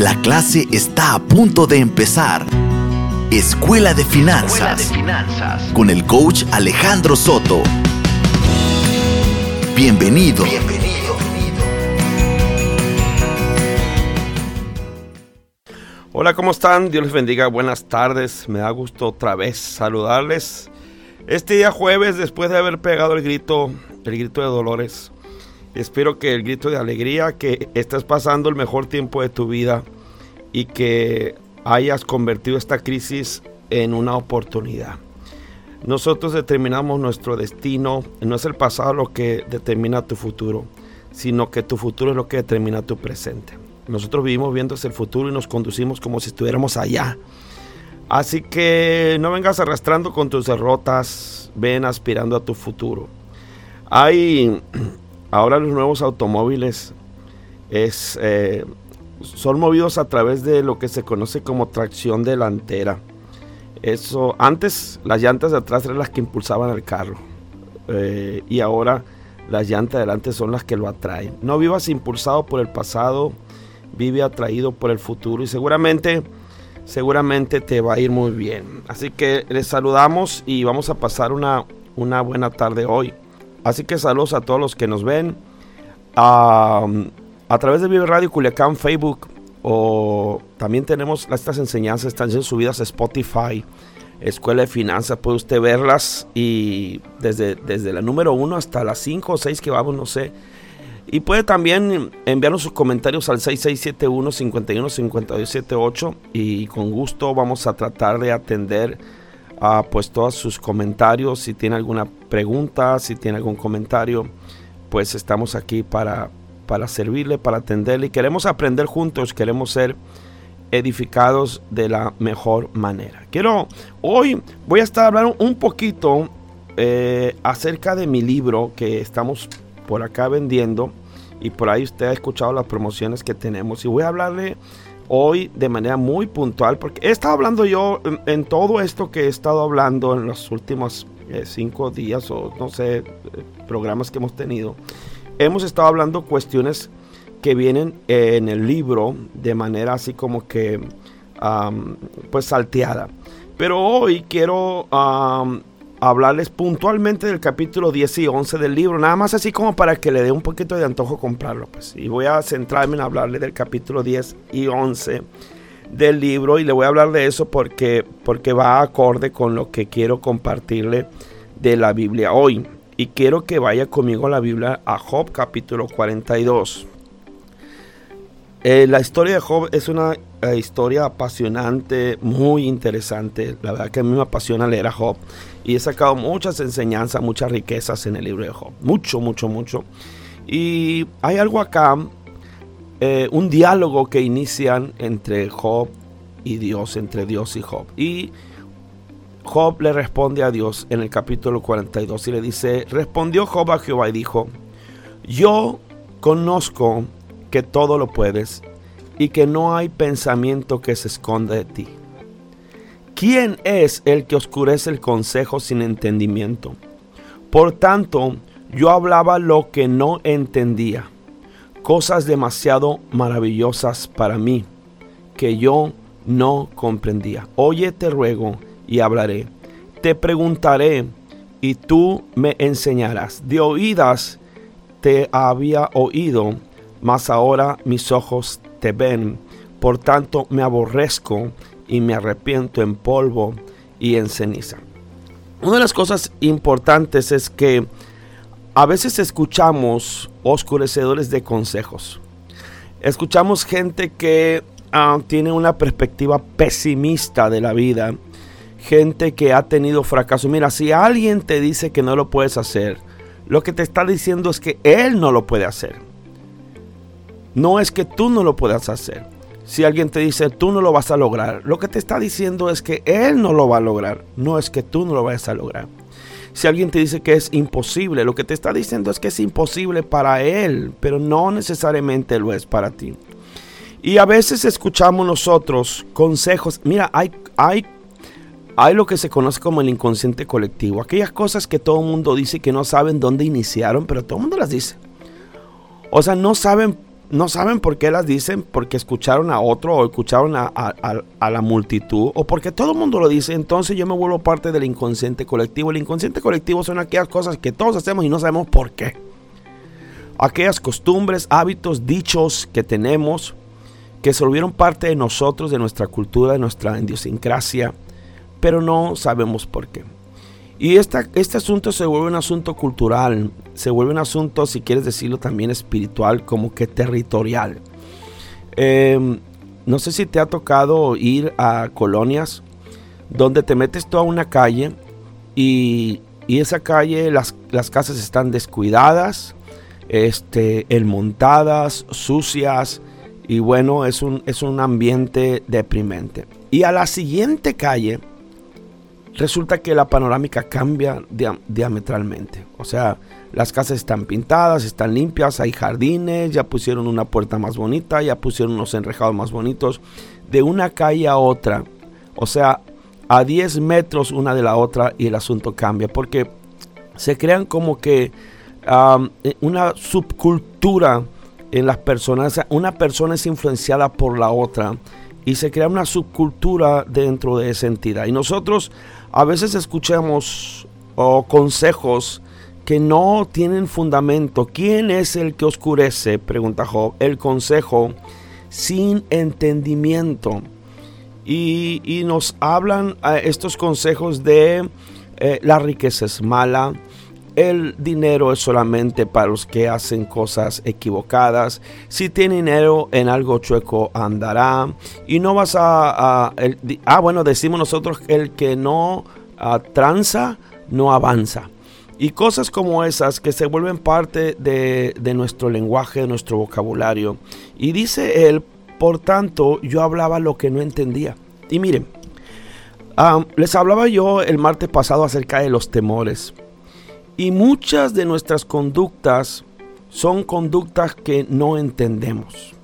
La clase está a punto de empezar. Escuela de Finanzas. Con el coach Alejandro Soto. Bienvenido. Bienvenido. Hola, ¿cómo están? Dios les bendiga. Buenas tardes. Me da gusto otra vez saludarles. Este día jueves, después de haber pegado el grito, el grito de dolores, Espero que el grito de alegría, que estés pasando el mejor tiempo de tu vida y que hayas convertido esta crisis en una oportunidad. Nosotros determinamos nuestro destino, no es el pasado lo que determina tu futuro, sino que tu futuro es lo que determina tu presente. Nosotros vivimos viendo hacia el futuro y nos conducimos como si estuviéramos allá. Así que no vengas arrastrando con tus derrotas, ven aspirando a tu futuro. Hay Ahora los nuevos automóviles es, eh, son movidos a través de lo que se conoce como tracción delantera. Eso, antes las llantas de atrás eran las que impulsaban el carro eh, y ahora las llantas de adelante son las que lo atraen. No vivas impulsado por el pasado, vive atraído por el futuro y seguramente, seguramente te va a ir muy bien. Así que les saludamos y vamos a pasar una, una buena tarde hoy. Así que saludos a todos los que nos ven a, través de Vive Radio Culiacán, Facebook o también tenemos estas enseñanzas, están subidas a Spotify, Escuela de Finanzas, puede usted verlas y desde, desde la número 1 hasta las 5 o 6 que vamos, no sé. Y puede también enviarnos sus comentarios al 6671-515278 y con gusto vamos a tratar de atender pues todos sus comentarios. Si tiene alguna pregunta, si tiene algún comentario, pues estamos aquí para, para servirle, para atenderle. Queremos aprender juntos, queremos ser edificados de la mejor manera. Quiero, hoy voy a estar hablando un poquito eh, acerca de mi libro que estamos por acá vendiendo. Y por ahí usted ha escuchado las promociones que tenemos. Y voy a hablarle hoy de manera muy puntual, porque he estado hablando yo en, todo esto que he estado hablando en los últimos eh, cinco días o no sé, eh, programas que hemos tenido, hemos estado hablando cuestiones que vienen en el libro de manera así como que pues salteada. Pero hoy quiero hablarles puntualmente del capítulo 10 y 11 del libro, nada más así como para que le dé un poquito de antojo comprarlo. Pues. Y voy a centrarme en hablarle del capítulo 10 y 11 del libro y le voy a hablar de eso porque, porque va acorde con lo que quiero compartirle de la Biblia hoy. Y quiero que vaya conmigo a la Biblia a Job capítulo 42. Eh, la historia de Job es una eh, historia apasionante, muy interesante. La verdad que a mí me apasiona leer a Job y he sacado muchas enseñanzas, muchas riquezas en el libro de Job. Mucho, mucho, mucho. Y hay algo acá, eh, un diálogo que inician entre Job y Dios, entre Dios y Job. Y Job le responde a Dios en el capítulo 42 y le dice, respondió Job a Jehová y dijo, yo conozco que todo lo puedes y que no hay pensamiento que se esconda de ti. ¿Quién es el que oscurece el consejo sin entendimiento? Por tanto, yo hablaba lo que no entendía, cosas demasiado maravillosas para mí, que yo no comprendía. Oye, te ruego y hablaré. Te preguntaré y tú me enseñarás. De oídas te había oído mas ahora mis ojos te ven. Por tanto me aborrezco y me arrepiento en polvo y en ceniza. Una de las cosas importantes es que a veces escuchamos oscurecedores de consejos. Escuchamos gente que ah, tiene una perspectiva pesimista de la vida. Gente que ha tenido fracaso. Mira, si alguien te dice que no lo puedes hacer, lo que te está diciendo es que él no lo puede hacer. No es que tú no lo puedas hacer. Si alguien te dice tú no lo vas a lograr, lo que te está diciendo es que él no lo va a lograr, no es que tú no lo vayas a lograr. Si alguien te dice que es imposible, lo que te está diciendo es que es imposible para él, pero no necesariamente lo es para ti. Y a veces escuchamos nosotros consejos. Mira, hay, hay, hay lo que se conoce como el inconsciente colectivo. Aquellas cosas que todo el mundo dice que no saben dónde iniciaron, pero todo el mundo las dice. O sea, no saben no saben por qué las dicen, porque escucharon a otro o escucharon a, a, la multitud o porque todo el mundo lo dice, entonces yo me vuelvo parte del inconsciente colectivo. El inconsciente colectivo son aquellas cosas que todos hacemos y no sabemos por qué. Aquellas costumbres, hábitos, dichos que tenemos que se volvieron parte de nosotros, de nuestra cultura, de nuestra idiosincrasia, pero no sabemos por qué. Y este asunto se vuelve un asunto cultural, se vuelve un asunto, si quieres decirlo, también espiritual, como que territorial. Em, no sé si te ha tocado ir a colonias donde te metes toda una calle y, y esa calle, las, las, casas están descuidadas, este, montadas, sucias, y bueno, es un, es un ambiente deprimente. Y a la siguiente calle, resulta que la panorámica cambia diametralmente. O sea, las casas están pintadas, están limpias, hay jardines, ya pusieron una puerta más bonita, ya pusieron unos enrejados más bonitos. De una calle a otra, o sea, a 10 metros una de la otra y el asunto cambia. Porque se crean como que eh, una subcultura en las personas. Una persona es influenciada por la otra y se crea una subcultura dentro de esa entidad. Y nosotros a veces escuchamos consejos que no tienen fundamento. ¿Quién es el que oscurece? Pregunta Job. El consejo sin entendimiento. Y, nos hablan eh, estos consejos de eh, la riqueza es mala, el dinero es solamente para los que hacen cosas equivocadas. Si tiene dinero en algo chueco andará. Y no vas a... ah, bueno, decimos nosotros el que no ah, tranza, no avanza. Y cosas como esas que se vuelven parte de, nuestro lenguaje, de nuestro vocabulario. Y dice él, por tanto, yo hablaba lo que no entendía. Y miren, ah, les hablaba yo el martes pasado acerca de los temores. Y muchas de nuestras conductas son conductas que no entendemos.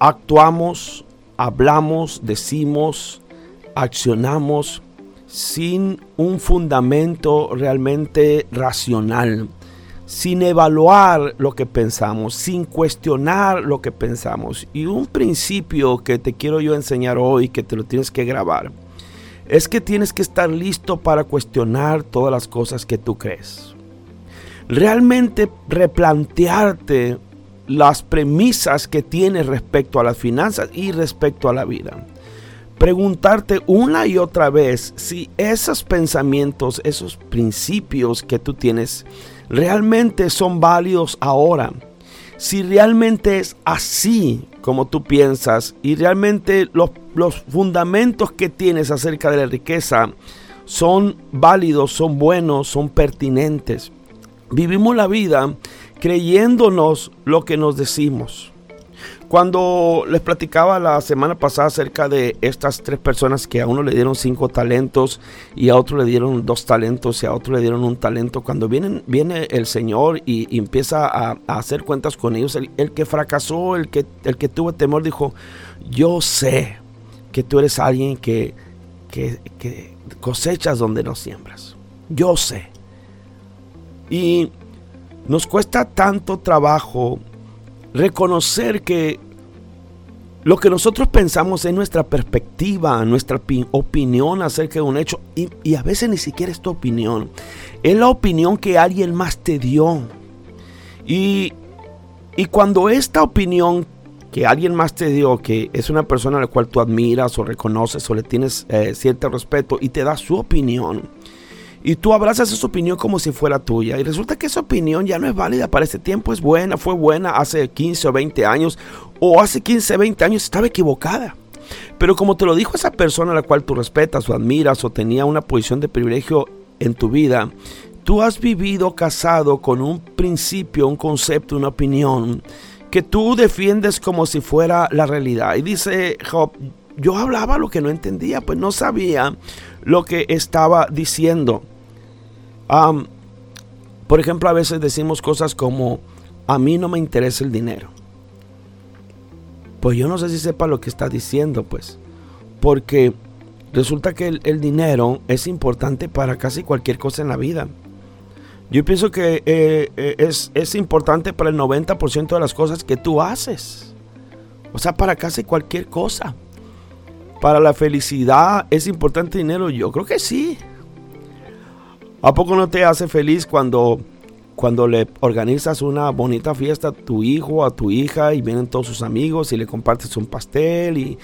Actuamos, hablamos, decimos, accionamos sin un fundamento realmente racional, sin evaluar lo que pensamos, sin cuestionar lo que pensamos. Y un principio que te quiero yo enseñar hoy, que te lo tienes que grabar, es que tienes que estar listo para cuestionar todas las cosas que tú crees. Realmente replantearte las premisas que tienes respecto a las finanzas y respecto a la vida. Preguntarte una y otra vez si esos pensamientos, esos principios que tú tienes, realmente son válidos ahora. Si realmente es así como tú piensas y realmente los, los fundamentos que tienes acerca de la riqueza son válidos, son buenos, son pertinentes. Vivimos la vida creyéndonos lo que nos decimos. Cuando les platicaba la semana pasada acerca de estas tres personas que a uno le dieron cinco talentos y a otro le dieron dos talentos y a otro le dieron un talento, cuando viene, viene el Señor y, empieza a, hacer cuentas con ellos, el, que fracasó, el que, el que tuvo temor, dijo, yo sé que tú eres alguien que, que cosechas donde no siembras. Yo sé. Y nos cuesta tanto trabajo reconocer que lo que nosotros pensamos es nuestra perspectiva, nuestra opinión acerca de un hecho, y, a veces ni siquiera es tu opinión, es la opinión que alguien más te dio. Y, cuando esta opinión que alguien más te dio, que es una persona a la cual tú admiras o reconoces o le tienes eh, cierto respeto y te da su opinión, y tú abrazas esa opinión como si fuera tuya. Y resulta que esa opinión ya no es válida para ese tiempo. Es buena, fue buena hace 15 o 20 años. O hace 15 o 20 años estaba equivocada. Pero como te lo dijo esa persona a la cual tú respetas o admiras o tenía una posición de privilegio en tu vida, tú has vivido casado con un principio, un concepto, una opinión que tú defiendes como si fuera la realidad. Y dice Job, yo hablaba lo que no entendía, pues no sabía lo que estaba diciendo por ejemplo, a veces decimos cosas como, a mí no me interesa el dinero. Pues yo no sé si sepa lo que está diciendo, pues. Porque resulta que el, dinero es importante para casi cualquier cosa en la vida. Yo pienso que eh, eh, es, es, importante para el 90% de las cosas que tú haces. O sea, para casi cualquier cosa. Para la felicidad es importante dinero. Yo creo que sí. ¿A poco no te hace feliz cuando, cuando le organizas una bonita fiesta a tu hijo, a tu hija y vienen todos sus amigos y le compartes un pastel y,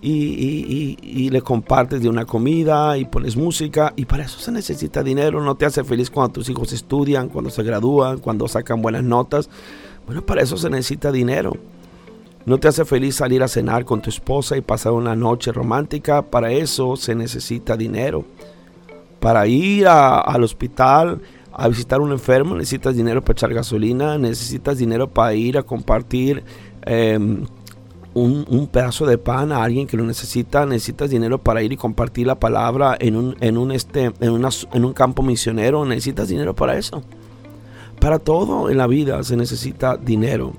y, le compartes de una comida y pones música y para eso se necesita dinero. No te hace feliz cuando tus hijos estudian, cuando se gradúan, cuando sacan buenas notas. Bueno, para eso se necesita dinero. No te hace feliz salir a cenar con tu esposa y pasar una noche romántica. Para eso se necesita dinero. Para ir al hospital a visitar a un enfermo necesitas dinero para echar gasolina, necesitas dinero para ir a compartir em, un, pedazo de pan a alguien que lo necesita, necesitas dinero para ir y compartir la palabra en un, en un, este, en, en un campo misionero, necesitas dinero para eso. Para todo en la vida se necesita dinero.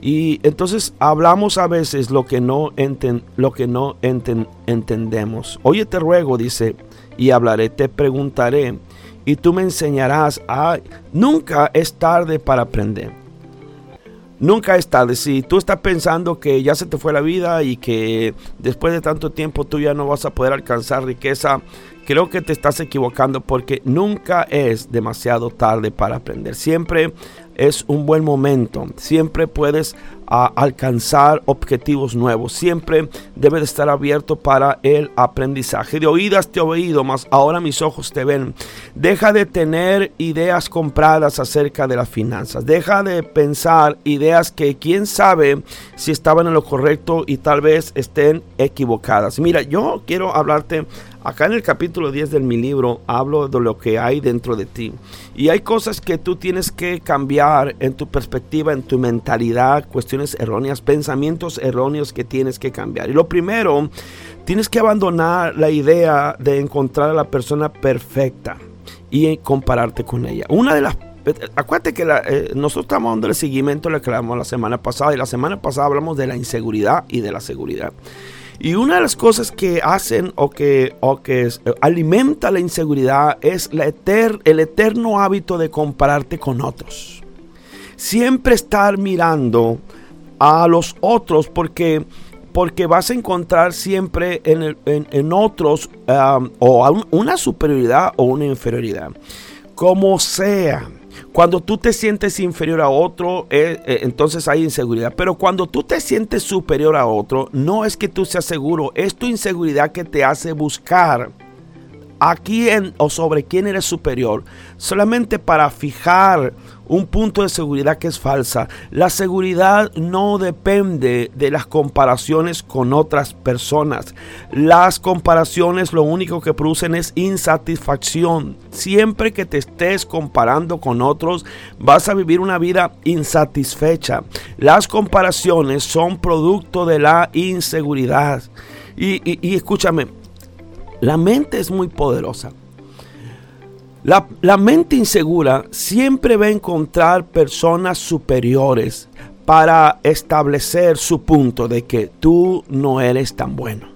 Y entonces hablamos a veces lo que no, lo que no entendemos. Oye, te ruego, dice, y hablaré, te preguntaré, y tú me enseñarás. a nunca es tarde para aprender. Nunca es tarde. Si tú estás pensando que ya se te fue la vida y que después de tanto tiempo tú ya no vas a poder alcanzar riqueza, creo que te estás equivocando porque nunca es demasiado tarde para aprender. Siempre es un buen momento. Siempre puedes alcanzar objetivos nuevos. Siempre debe de estar abierto para el aprendizaje. De oídas te he oído, mas ahora mis ojos te ven. Deja de tener ideas compradas acerca de las finanzas. Deja de pensar ideas que quién sabe si estaban en lo correcto y tal vez estén equivocadas. Mira, yo quiero hablarte Acá en el capítulo 10 de mi libro hablo de lo que hay dentro de ti. Y hay cosas que tú tienes que cambiar en tu perspectiva, en tu mentalidad, cuestiones erróneas, pensamientos erróneos que tienes que cambiar. Y lo primero, tienes que abandonar la idea de encontrar a la persona perfecta y compararte con ella. Una de las Acuérdate que eh, nosotros estamos dando el seguimiento lo que la semana pasada y la semana pasada hablamos de la inseguridad y de la seguridad. Y una de las cosas que hacen o que, o que eh, alimenta la inseguridad es el eterno hábito de compararte con otros. Siempre estar mirando a los otros porque, porque vas a encontrar siempre en, en, otros um, o una superioridad o una inferioridad. Como sea. Cuando tú te sientes inferior a otro, eh, eh, entonces hay inseguridad. Pero cuando tú te sientes superior a otro, no es que tú seas seguro, es tu inseguridad que te hace buscar a quién o sobre quién eres superior, solamente para fijar un punto de seguridad que es falsa. La seguridad no depende de las comparaciones con otras personas. Las comparaciones lo único que producen es insatisfacción. Siempre que te estés comparando con otros, vas a vivir una vida insatisfecha. Las comparaciones son producto de la inseguridad. Y, y escúchame, la mente es muy poderosa. La, mente insegura siempre va a encontrar personas superiores para establecer su punto de que tú no eres tan bueno.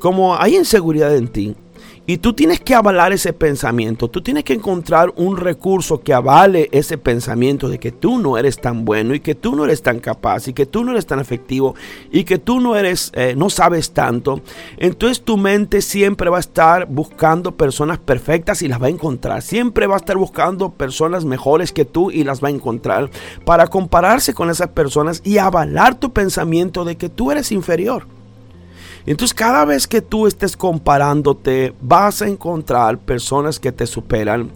Como hay inseguridad en ti, y tú tienes que avalar ese pensamiento. Tú tienes que encontrar un recurso que avale ese pensamiento de que tú no eres tan bueno y que tú no eres tan capaz y que tú no eres tan efectivo y que tú no eres, eh, no sabes tanto. Entonces tu mente siempre va a estar buscando personas perfectas y las va a encontrar. Siempre va a estar buscando personas mejores que tú y las va a encontrar para compararse con esas personas y avalar tu pensamiento de que tú eres inferior. Entonces cada vez que tú estés comparándote, vas a encontrar personas que te superan.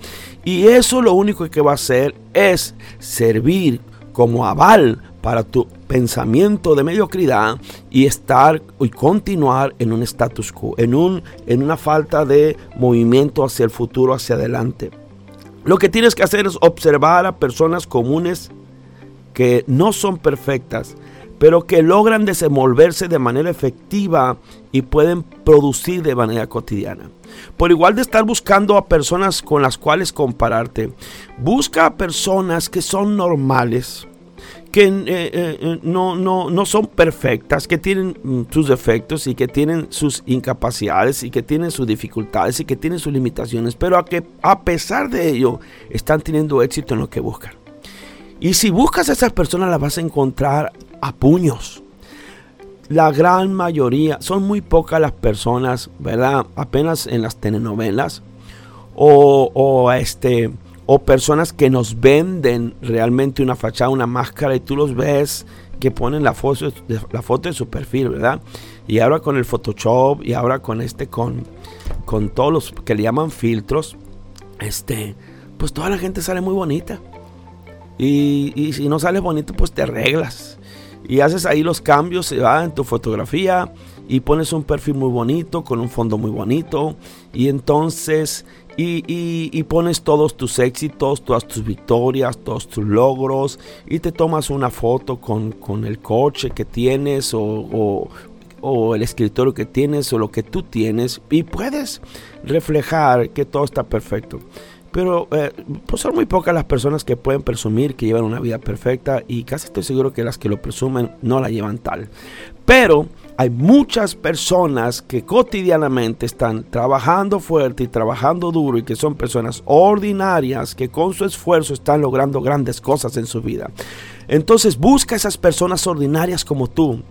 Y eso lo único que va a hacer es servir como aval para tu pensamiento de mediocridad y estar y continuar en un status quo, en, un, en una falta de movimiento hacia el futuro, hacia adelante. Lo que tienes que hacer es observar a personas comunes que no son perfectas, pero que logran desenvolverse de manera efectiva y pueden producir de manera cotidiana. Por igual de estar buscando a personas con las cuales compararte, busca a personas que son normales, que eh, eh, no, no, no, son perfectas, que tienen mm, sus defectos y que tienen sus incapacidades y que tienen sus dificultades y que tienen sus limitaciones, pero a que a pesar de ello están teniendo éxito en lo que buscan. Y si buscas a esas personas las vas a encontrar a puños. La gran mayoría, son muy pocas las personas, ¿verdad? Apenas en las telenovelas o, este o personas que nos venden realmente una fachada, una máscara y tú los ves que ponen la foto, la foto de su perfil, ¿verdad? Y ahora con el Photoshop y ahora con este, con, con todos los que le llaman filtros, este, pues toda la gente sale muy bonita. Y, y si no sales bonito, pues te arreglas. Y haces ahí los cambios, se va en tu fotografía y pones un perfil muy bonito, con un fondo muy bonito. Y entonces y, pones todos tus éxitos, todas tus victorias, todos tus logros y te tomas una foto con, el coche que tienes o, el escritorio que tienes o lo que tú tienes y puedes reflejar que todo está perfecto. Pero eh, pues son muy pocas las personas que pueden presumir que llevan una vida perfecta y casi estoy seguro que las que lo presumen no la llevan tal. Pero hay muchas personas que cotidianamente están trabajando fuerte y trabajando duro y que son personas ordinarias que con su esfuerzo están logrando grandes cosas en su vida. Entonces busca esas personas ordinarias como tú.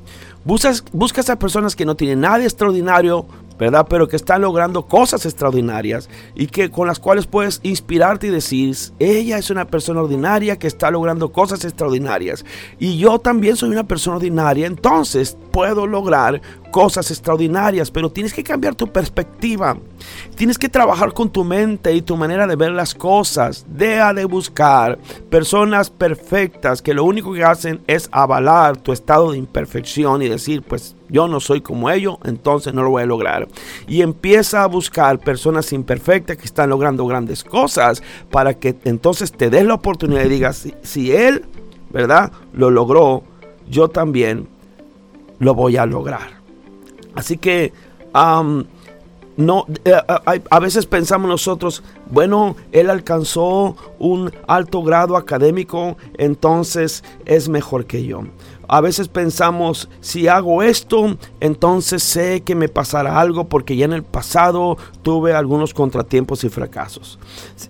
Busca, busca esas personas que no tienen nada extraordinario, ¿verdad? Pero que están logrando cosas extraordinarias y que con las cuales puedes inspirarte y decir, ella es una persona ordinaria que está logrando cosas extraordinarias y yo también soy una persona ordinaria, entonces puedo lograr cosas extraordinarias, pero tienes que cambiar tu perspectiva. Tienes que trabajar con tu mente y tu manera de ver las cosas. Deja de buscar personas perfectas que lo único que hacen es avalar tu estado de imperfección y decir, pues yo no soy como ellos, entonces no lo voy a lograr. Y empieza a buscar personas imperfectas que están logrando grandes cosas para que entonces te des la oportunidad y digas, si, él, ¿verdad? Lo logró, yo también lo voy a lograr. Así que no, eh, a, veces pensamos nosotros, bueno, él alcanzó un alto grado académico, entonces es mejor que yo. A veces pensamos, si hago esto, entonces sé que me pasará algo porque ya en el pasado tuve algunos contratiempos y fracasos.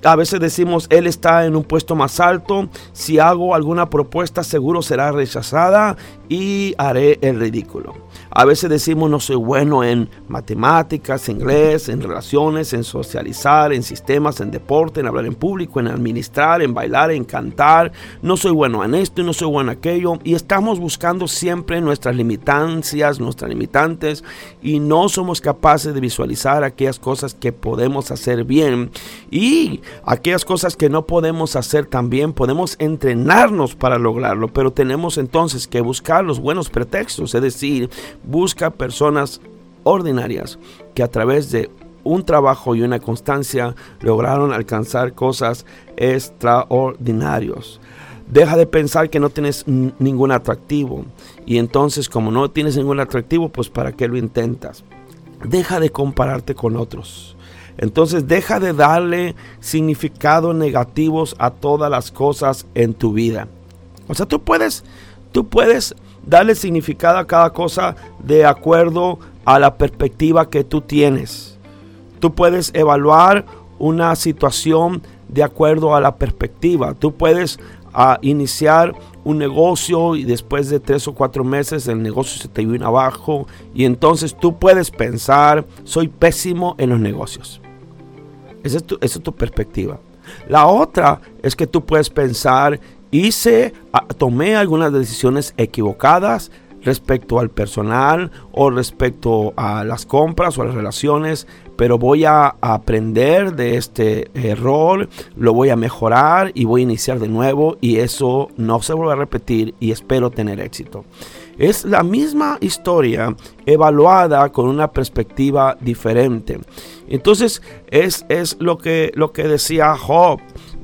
A veces decimos, él está en un puesto más alto, si hago alguna propuesta seguro será rechazada y haré el ridículo. A veces decimos no soy bueno en matemáticas, inglés, en relaciones, en socializar, en sistemas, en deporte, en hablar en público, en administrar, en bailar, en cantar. No soy bueno en esto y no soy bueno en aquello. Y estamos buscando siempre nuestras limitancias, nuestras limitantes y no somos capaces de visualizar aquellas cosas que podemos hacer bien y aquellas cosas que no podemos hacer tan bien. Podemos entrenarnos para lograrlo, pero tenemos entonces que buscar los buenos pretextos, es decir, busca personas ordinarias que a través de un trabajo y una constancia lograron alcanzar cosas extraordinarios. Deja de pensar que no tienes ningún atractivo. Y entonces como no tienes ningún atractivo, pues ¿para qué lo intentas? Deja de compararte con otros. Entonces deja de darle significados negativos a todas las cosas en tu vida. O sea, tú puedes, tú puedes Dale significado a cada cosa de acuerdo a la perspectiva que tú tienes. Tú puedes evaluar una situación de acuerdo a la perspectiva. Tú puedes ah, iniciar un negocio y después de tres o cuatro meses el negocio se te viene abajo y entonces tú puedes pensar, soy pésimo en los negocios. Es esa es tu perspectiva. La otra es que tú puedes pensar hice, tomé algunas decisiones equivocadas respecto al personal o respecto a las compras o a las relaciones, pero voy a aprender de este error, lo voy a mejorar y voy a iniciar de nuevo y eso no se vuelve a repetir y espero tener éxito. Es la misma historia evaluada con una perspectiva diferente. Entonces es, es lo, que, lo que decía Job.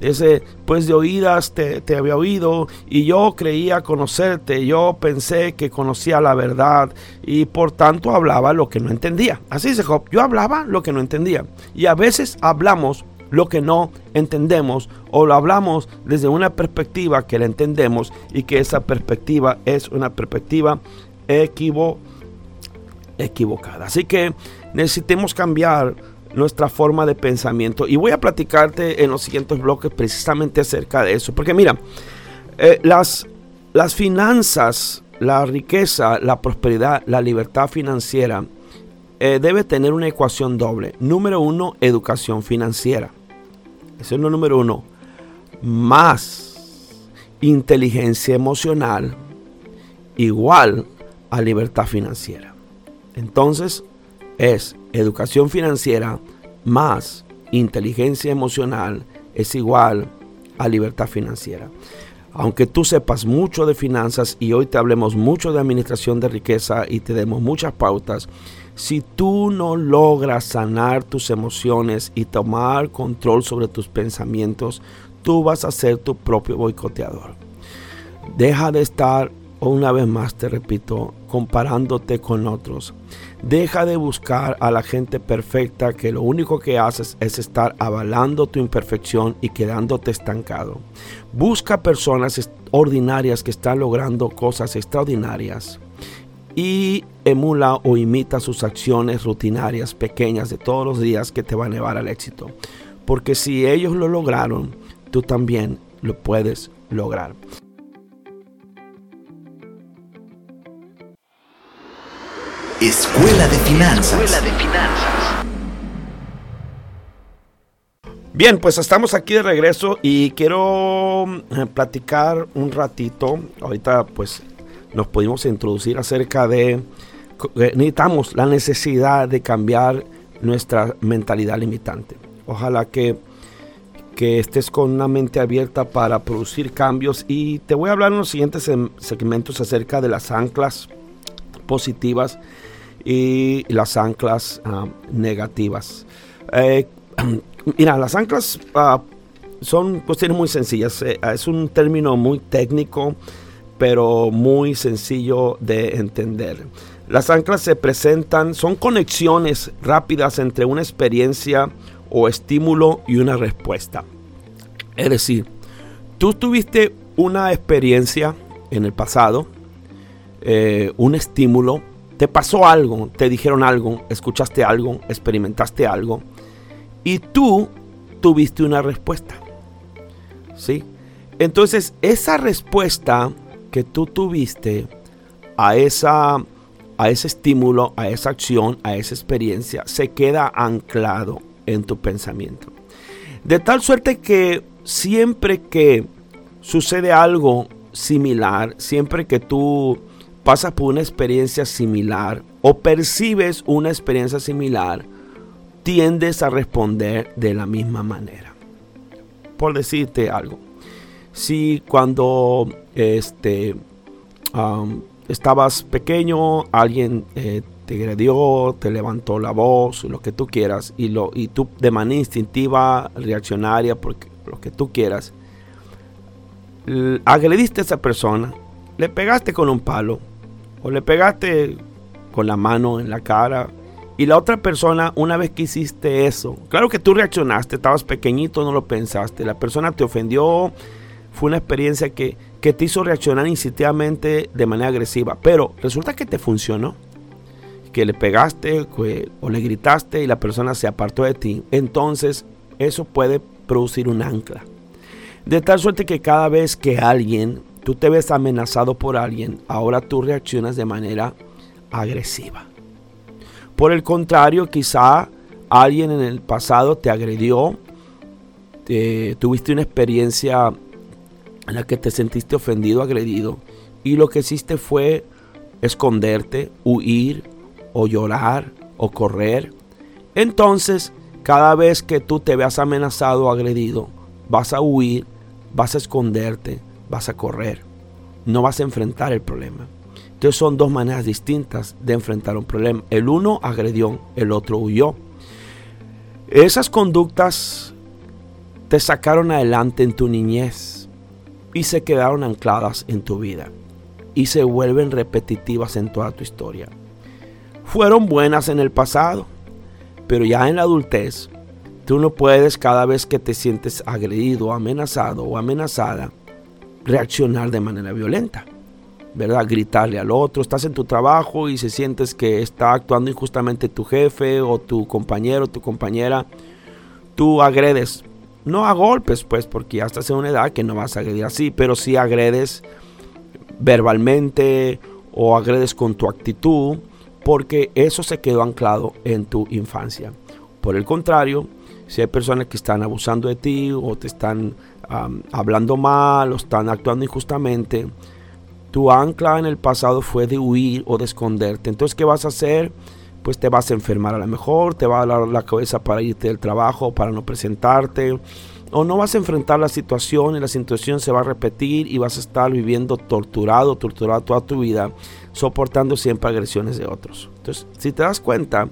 Ese, pues de oídas te, había oído y yo creía conocerte, yo pensé que conocía la verdad y por tanto hablaba lo que no entendía. Así dice Job, yo hablaba lo que no entendía. Y a veces hablamos lo que no entendemos o lo hablamos desde una perspectiva que la entendemos y que esa perspectiva es una perspectiva equivocada. Así que necesitamos cambiar nuestra forma de pensamiento y voy a platicarte en los siguientes bloques precisamente acerca de eso. Porque mira, eh, las, las finanzas, la riqueza, la prosperidad, la libertad financiera eh, debe tener una ecuación doble. Número uno, educación financiera. Eso es lo número uno. Más inteligencia emocional igual a libertad financiera. Entonces es educación financiera más inteligencia emocional es igual a libertad financiera. Aunque tú sepas mucho de finanzas y hoy te hablemos mucho de administración de riqueza y te demos muchas pautas, si tú no logras sanar tus emociones y tomar control sobre tus pensamientos, tú vas a ser tu propio boicoteador. Deja de estar, una vez más te repito, comparándote con otros. Deja de buscar a la gente perfecta que lo único que haces es estar avalando tu imperfección y quedándote estancado. Busca personas ordinarias que están logrando cosas extraordinarias y emula o imita sus acciones rutinarias pequeñas de todos los días que te van a llevar al éxito. Porque si ellos lo lograron, tú también lo puedes lograr. Escuela de Finanzas. Bien, pues estamos aquí de regreso y quiero eh, platicar un ratito. Ahorita pues nos pudimos introducir acerca de eh, necesitamos la necesidad de cambiar nuestra mentalidad limitante. Ojalá que, que estés con una mente abierta para producir cambios y te voy a hablar en los siguientes segmentos acerca de las anclas positivas y las anclas ah, negativas. Eh, mira, las anclas uh, son cuestiones muy sencillas. Eh, es un término muy técnico pero muy sencillo de entender. Las anclas se presentan, son conexiones rápidas entre una experiencia o estímulo y una respuesta. Es decir, tú tuviste una experiencia en el pasado, eh, un estímulo, te pasó algo, te dijeron algo, escuchaste algo, experimentaste algo, y tú tuviste una respuesta. ¿Sí? Entonces, esa respuesta que tú tuviste a, esa, a ese estímulo, a esa acción, a esa experiencia, se queda anclado en tu pensamiento. De tal suerte que siempre que sucede algo similar, siempre que tú pasas por una experiencia similar o percibes una experiencia similar, tiendes a responder de la misma manera. Por decirte algo, si cuando este, estabas pequeño, alguien eh, te agredió, te levantó la voz, lo que tú quieras, y, lo, y tú de manera instintiva, reaccionaria, porque, lo que tú quieras, agrediste a esa persona, le pegaste con un palo, o le pegaste con la mano en la cara, y la otra persona, una vez que hiciste eso, claro que tú reaccionaste, estabas pequeñito, no lo pensaste, la persona te ofendió, fue una experiencia que, te hizo reaccionar instintivamente de manera agresiva, pero resulta que te funcionó. Que le pegaste o le gritaste y la persona se apartó de ti. Entonces eso puede producir un ancla. De tal suerte que cada vez que alguien, tú te ves amenazado por alguien, ahora tú reaccionas de manera agresiva. Por el contrario, quizá alguien en el pasado te agredió, tuviste una experiencia en la que te sentiste ofendido, agredido, y lo que hiciste fue esconderte, huir, o llorar, o correr. Entonces, cada vez que tú te veas amenazado o agredido, vas a huir, vas a esconderte, vas a correr. No vas a enfrentar el problema. Entonces son dos maneras distintas de enfrentar un problema. El uno agredió, el otro huyó. Esas conductas te sacaron adelante en tu niñez y se quedaron ancladas en tu vida y se vuelven repetitivas en toda tu historia. Fueron buenas en el pasado, pero ya en la adultez Tú no puedes cada vez que te sientes agredido, amenazado o amenazada, reaccionar de manera violenta. ¿verdad? Gritarle al otro, estás en tu trabajo y se sientes que está actuando injustamente tu jefe o tu compañero tu compañera, tú agredes, no a golpes, pues, porque ya estás en una edad que no vas a agredir así, pero si agredes verbalmente o agredes con tu actitud, porque eso se quedó anclado en tu infancia. Por el contrario, si hay personas que están abusando de ti o te están hablando mal o están actuando injustamente, tu ancla en el pasado fue de huir o de esconderte. Entonces, ¿qué vas a hacer? Pues te vas a enfermar a lo mejor, te va a dar la cabeza para irte del trabajo, para no presentarte, o no vas a enfrentar la situación y la situación se va a repetir y vas a estar viviendo torturado, torturado toda tu vida, soportando siempre agresiones de otros. Entonces, si te das cuenta,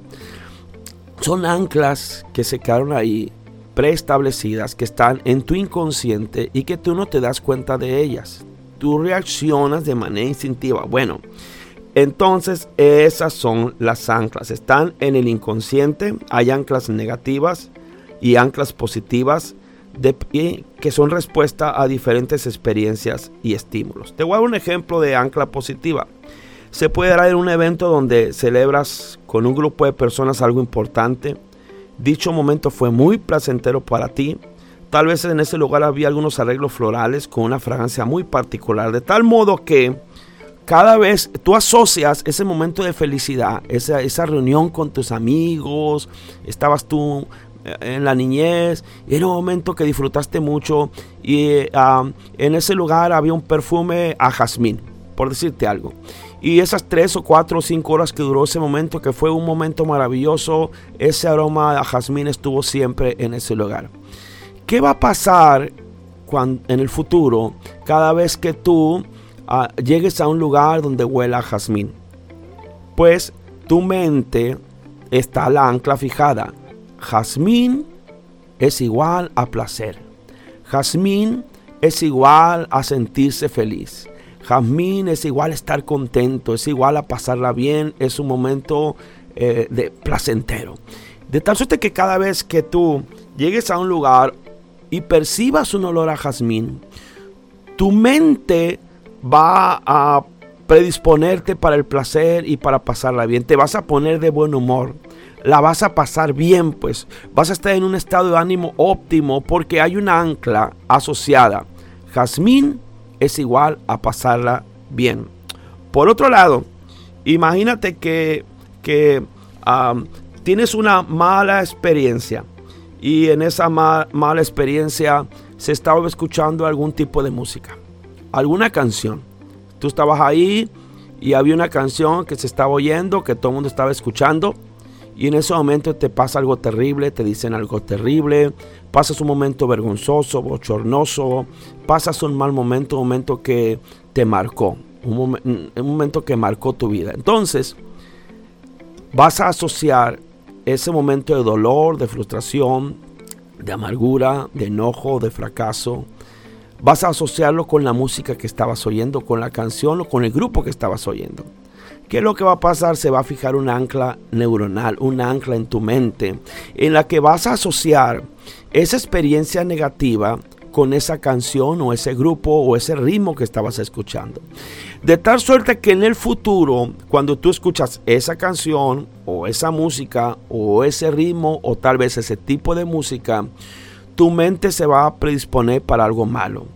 son anclas que se quedaron ahí preestablecidas, que están en tu inconsciente y que tú no te das cuenta de ellas tú reaccionas de manera instintiva. Bueno, entonces esas son las anclas. Están en el inconsciente. Hay anclas negativas y anclas positivas de, que son respuesta a diferentes experiencias y estímulos. Te voy a dar un ejemplo de ancla positiva. Se puede dar en un evento donde celebras con un grupo de personas algo importante. Dicho momento fue muy placentero para ti Tal vez en ese lugar había algunos arreglos florales con una fragancia muy particular, de tal modo que cada vez tú asocias ese momento de felicidad, esa, reunión con tus amigos, estabas tú eh, en la niñez, era un momento que disfrutaste mucho y ah, en ese lugar había un perfume a jazmín, por decirte algo. Y esas tres o cuatro o cinco horas que duró ese momento, que fue un momento maravilloso, ese aroma a jazmín estuvo siempre en ese lugar. ¿Qué va a pasar cuando, en el futuro cada vez que tú ah, llegues a un lugar donde huela a jazmín? Pues tu mente está la ancla fijada. Jazmín es igual a placer. Jazmín es igual a sentirse feliz. Jazmín es igual estar contento, es igual a pasarla bien, es un momento eh, de placentero. De tal suerte que cada vez que tú llegues a un lugar y percibas un olor a jazmín, tu mente va a predisponerte para el placer y para pasarla bien. Te vas a poner de buen humor. La vas a pasar bien, pues. Vas a estar en un estado de ánimo óptimo porque hay una ancla asociada. Jazmín es igual a pasarla bien. Por otro lado, imagínate que, que tienes una mala experiencia y en esa mala experiencia se estaba escuchando algún tipo de música, alguna canción. Tú estabas ahí y había una canción que se estaba oyendo, que todo el mundo estaba escuchando. Y en ese momento te pasa algo terrible, te dicen algo terrible, pasas un momento vergonzoso, bochornoso, pasas un mal momento, un momento que te marcó, un, un momento que marcó tu vida. Entonces, vas a asociar ese momento de dolor, de frustración, de amargura, de enojo, de fracaso, vas a asociarlo con la música que estabas oyendo, con la canción o con el grupo que estabas oyendo. ¿Qué es lo que va a pasar? Se va a fijar un ancla neuronal, un ancla en tu mente, en la que vas a asociar esa experiencia negativa con esa canción o ese grupo o ese ritmo que estabas escuchando. De tal suerte que en el futuro, cuando tú escuchas esa canción o esa música o ese ritmo o tal vez ese tipo de música, tu mente se va a predisponer para algo malo.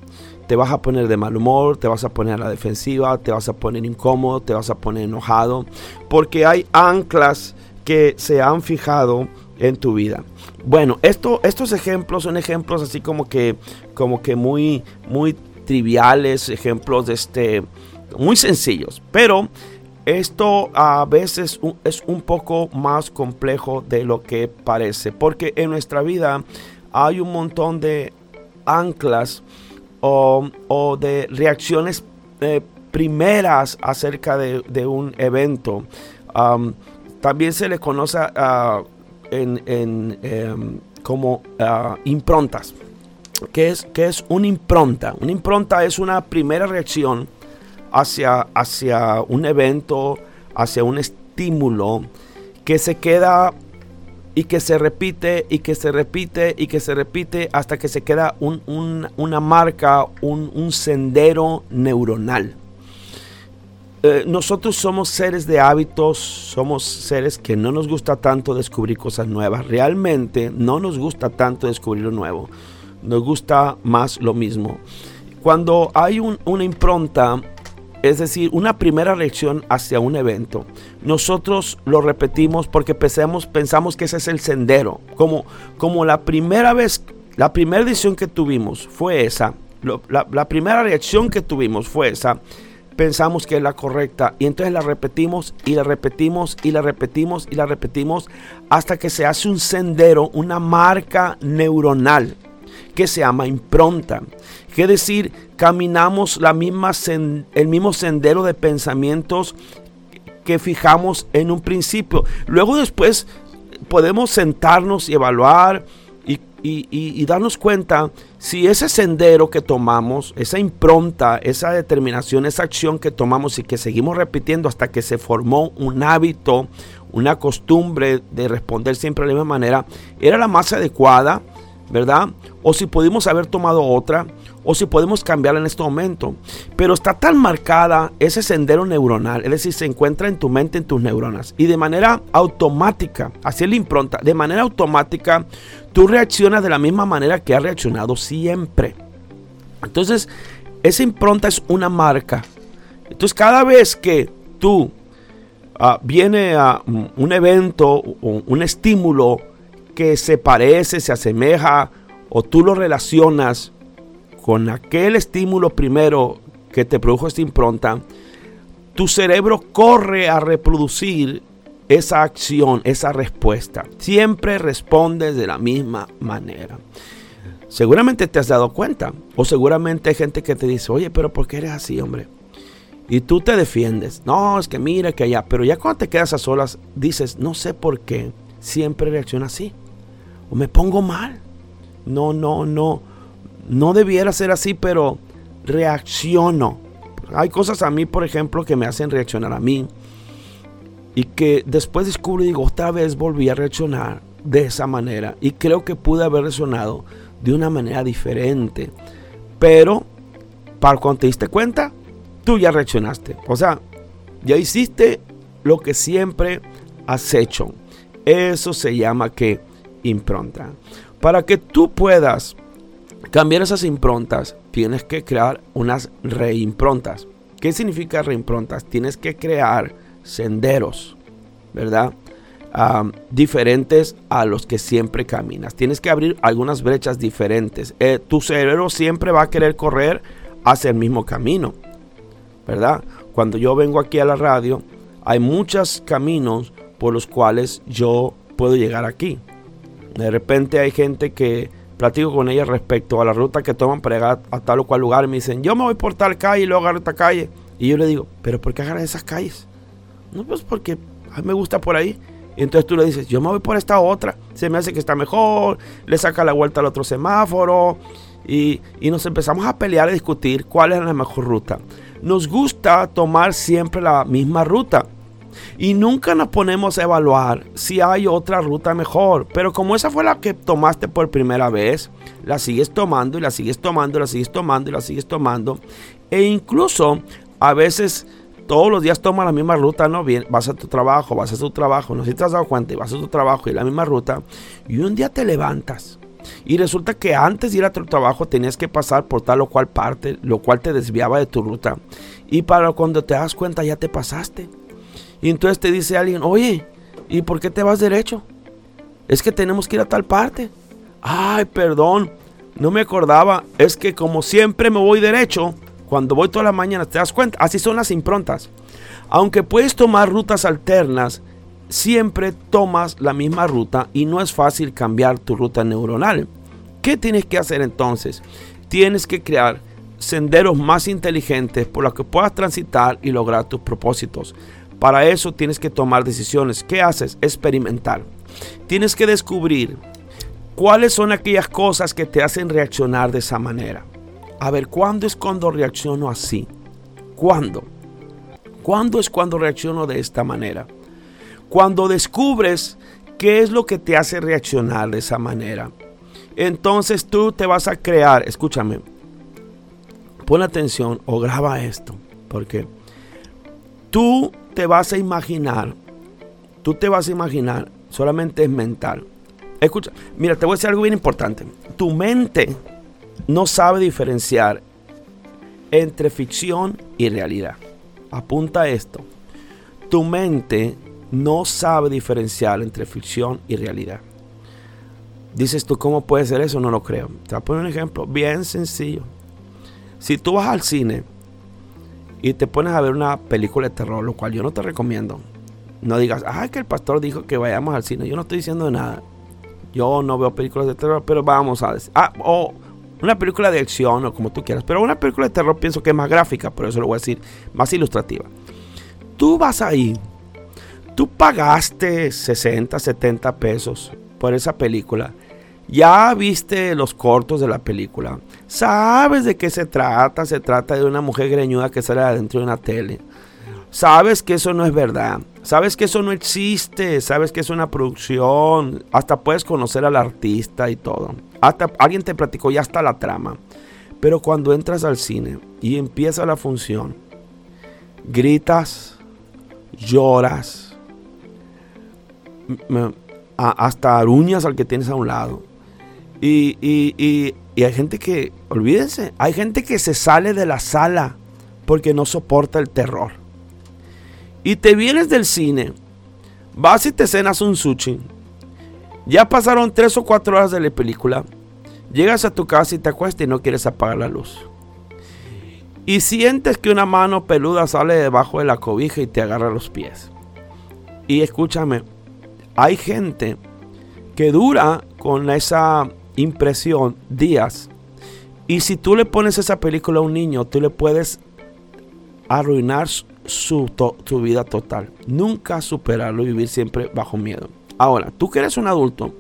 Te vas a poner de mal humor, te vas a poner a la defensiva, te vas a poner incómodo, te vas a poner enojado, porque hay anclas que se han fijado en tu vida. Bueno, esto, estos ejemplos son ejemplos así como que, como que muy, muy triviales, ejemplos este, muy sencillos, pero esto a veces es un poco más complejo de lo que parece, porque en nuestra vida hay un montón de anclas o, de reacciones eh, primeras acerca de, un evento. también se le conoce a en, em, como ah, improntas. ¿Qué es, es una impronta? Una impronta es una primera reacción hacia, hacia un evento, hacia un estímulo que se queda y que se repite y que se repite y que se repite hasta que se queda una marca, un, sendero neuronal. Eh, nosotros somos seres de hábitos, somos seres que no nos gusta tanto descubrir cosas nuevas. Realmente no nos gusta tanto descubrir lo nuevo. Nos gusta más lo mismo. Cuando hay una impronta es decir, una primera reacción hacia un evento. Nosotros lo repetimos porque pensamos, pensamos que ese es el sendero. Como, como la primera vez, la primera decisión que tuvimos fue esa, la, la primera reacción que tuvimos fue esa, pensamos que es la correcta y entonces la repetimos y la repetimos y la repetimos y la repetimos hasta que se hace un sendero, una marca neuronal que se llama impronta. Es decir, caminamos la misma el mismo sendero de pensamientos que fijamos en un principio. Luego después podemos sentarnos y evaluar y, darnos cuenta si ese sendero que tomamos, esa impronta, esa determinación, esa acción que tomamos y que seguimos repitiendo hasta que se formó un hábito, una costumbre de responder siempre de la misma manera, era la más adecuada ¿verdad? O si pudimos haber tomado otra, o si podemos cambiarla en este momento. Pero está tan marcada ese sendero neuronal, es decir, se encuentra en tu mente, en tus neuronas. Y de manera automática, así es la impronta, de manera automática, tú reaccionas de la misma manera que has reaccionado siempre. Entonces, esa impronta es una marca. Entonces, cada vez que tú ah, viene a un evento o un estímulo, que se parece, se asemeja o tú lo relacionas con aquel estímulo primero que te produjo esta impronta, tu cerebro corre a reproducir esa acción, esa respuesta. Siempre respondes de la misma manera. Seguramente te has dado cuenta. O seguramente hay gente que te dice, oye, pero ¿por qué eres así, hombre? Y tú te defiendes. No, es que mira que allá. Pero ya cuando te quedas a solas, dices, no sé por qué siempre reacciona así o me pongo mal. No, no, no. No debiera ser así, pero reacciono. Hay cosas a mí, por ejemplo, que me hacen reaccionar a mí. Y que después descubro y digo, otra vez volví a reaccionar de esa manera. Y creo que pude haber reaccionado de una manera diferente. Pero, para cuando te diste cuenta, tú ya reaccionaste. O sea, ya hiciste lo que siempre has hecho. Eso se llama que impronta. Para que tú puedas cambiar esas improntas, tienes que crear unas reimprontas. ¿Qué significa reimprontas? Tienes que crear senderos, ¿verdad? diferentes a los que siempre caminas. Tienes que abrir algunas brechas diferentes. Eh, tu cerebro siempre va a querer correr hacia el mismo camino, ¿verdad? Cuando yo vengo aquí a la radio, hay muchos caminos por los cuales yo puedo llegar aquí. De repente hay gente que platico con ella respecto a la ruta que toman para llegar a tal o cual lugar. Me dicen, yo me voy por tal calle y luego agarro esta calle. Y yo le digo, ¿pero por qué agarras esas calles? No, pues porque a mí me gusta por ahí. Entonces tú le dices, yo me voy por esta otra. Se me hace que está mejor. Le saca la vuelta al otro semáforo. Y, y nos empezamos a pelear, a discutir cuál es la mejor ruta. Nos gusta tomar siempre la misma ruta y nunca nos ponemos a evaluar si hay otra ruta mejor. Pero como esa fue la que tomaste por primera vez, la sigues tomando y la sigues tomando y la sigues tomando y la sigues tomando. E incluso a veces todos los días tomas la misma ruta, ¿no? Vas a tu trabajo, vas a tu trabajo, no sé si te has dado cuenta, y vas a tu trabajo y la misma ruta. Y un día te levantas. Y resulta que antes de ir a tu trabajo tenías que pasar por tal o cual parte, lo cual te desviaba de tu ruta. Y para cuando te das cuenta ya te pasaste. Y entonces te dice alguien, oye, ¿y por qué te vas derecho? Es que tenemos que ir a tal parte. Ay, perdón, no me acordaba. Es que como siempre me voy derecho, cuando voy toda la mañana, ¿te das cuenta? Así son las improntas. Aunque puedes tomar rutas alternas, siempre tomas la misma ruta y no es fácil cambiar tu ruta neuronal. ¿Qué tienes que hacer entonces? Tienes que crear senderos más inteligentes por los que puedas transitar y lograr tus propósitos. Para eso tienes que tomar decisiones. ¿Qué haces? Experimentar. Tienes que descubrir cuáles son aquellas cosas que te hacen reaccionar de esa manera. A ver, ¿cuándo es cuando reacciono así? ¿Cuándo? ¿Cuándo es cuando reacciono de esta manera? Cuando descubres ¿Qué es lo que te hace reaccionar de esa manera? Entonces tú te vas a crear, escúchame, pon atención o graba esto, porque tú te vas a imaginar, tú te vas a imaginar, solamente es mental. Escucha, mira, te voy a decir algo bien importante. Tu mente no sabe diferenciar entre ficción y realidad. Apunta esto. Tu mente no sabe diferenciar entre ficción y realidad. Dices tú, ¿cómo puede ser eso? No lo creo. Te voy a poner un ejemplo bien sencillo. Si tú vas al cine y te pones a ver una película de terror, lo cual yo no te recomiendo, no digas, ah, que el pastor dijo que vayamos al cine. Yo no estoy diciendo nada. Yo no veo películas de terror, pero vamos a decir. Ah, o una película de acción o como tú quieras. Pero una película de terror pienso que es más gráfica, por eso lo voy a decir, más ilustrativa. Tú vas ahí, tú pagaste 60, 70 pesos por esa película. Ya viste los cortos de la película. Sabes de qué se trata. Se trata de una mujer greñuda que sale adentro de una tele. Sabes que eso no es verdad. Sabes que eso no existe. Sabes que es una producción. Hasta puedes conocer al artista y todo. Hasta alguien te platicó ya hasta la trama. Pero cuando entras al cine y empieza la función, gritas, lloras, hasta aruñas al que tienes a un lado y, hay gente que, olvídense, hay gente que se sale de la sala porque no soporta el terror. Y te vienes del cine, vas y te cenas un sushi. Ya pasaron tres o cuatro horas de la película. Llegas a tu casa y te acuestas y no quieres apagar la luz. Y sientes que una mano peluda sale debajo de la cobija y te agarra los pies. Y escúchame, hay gente que dura con esa impresión días. Y si tú le pones esa película a un niño, tú le puedes arruinar su, su vida total. Nunca superarlo y vivir siempre bajo miedo. Ahora, tú que eres un adulto,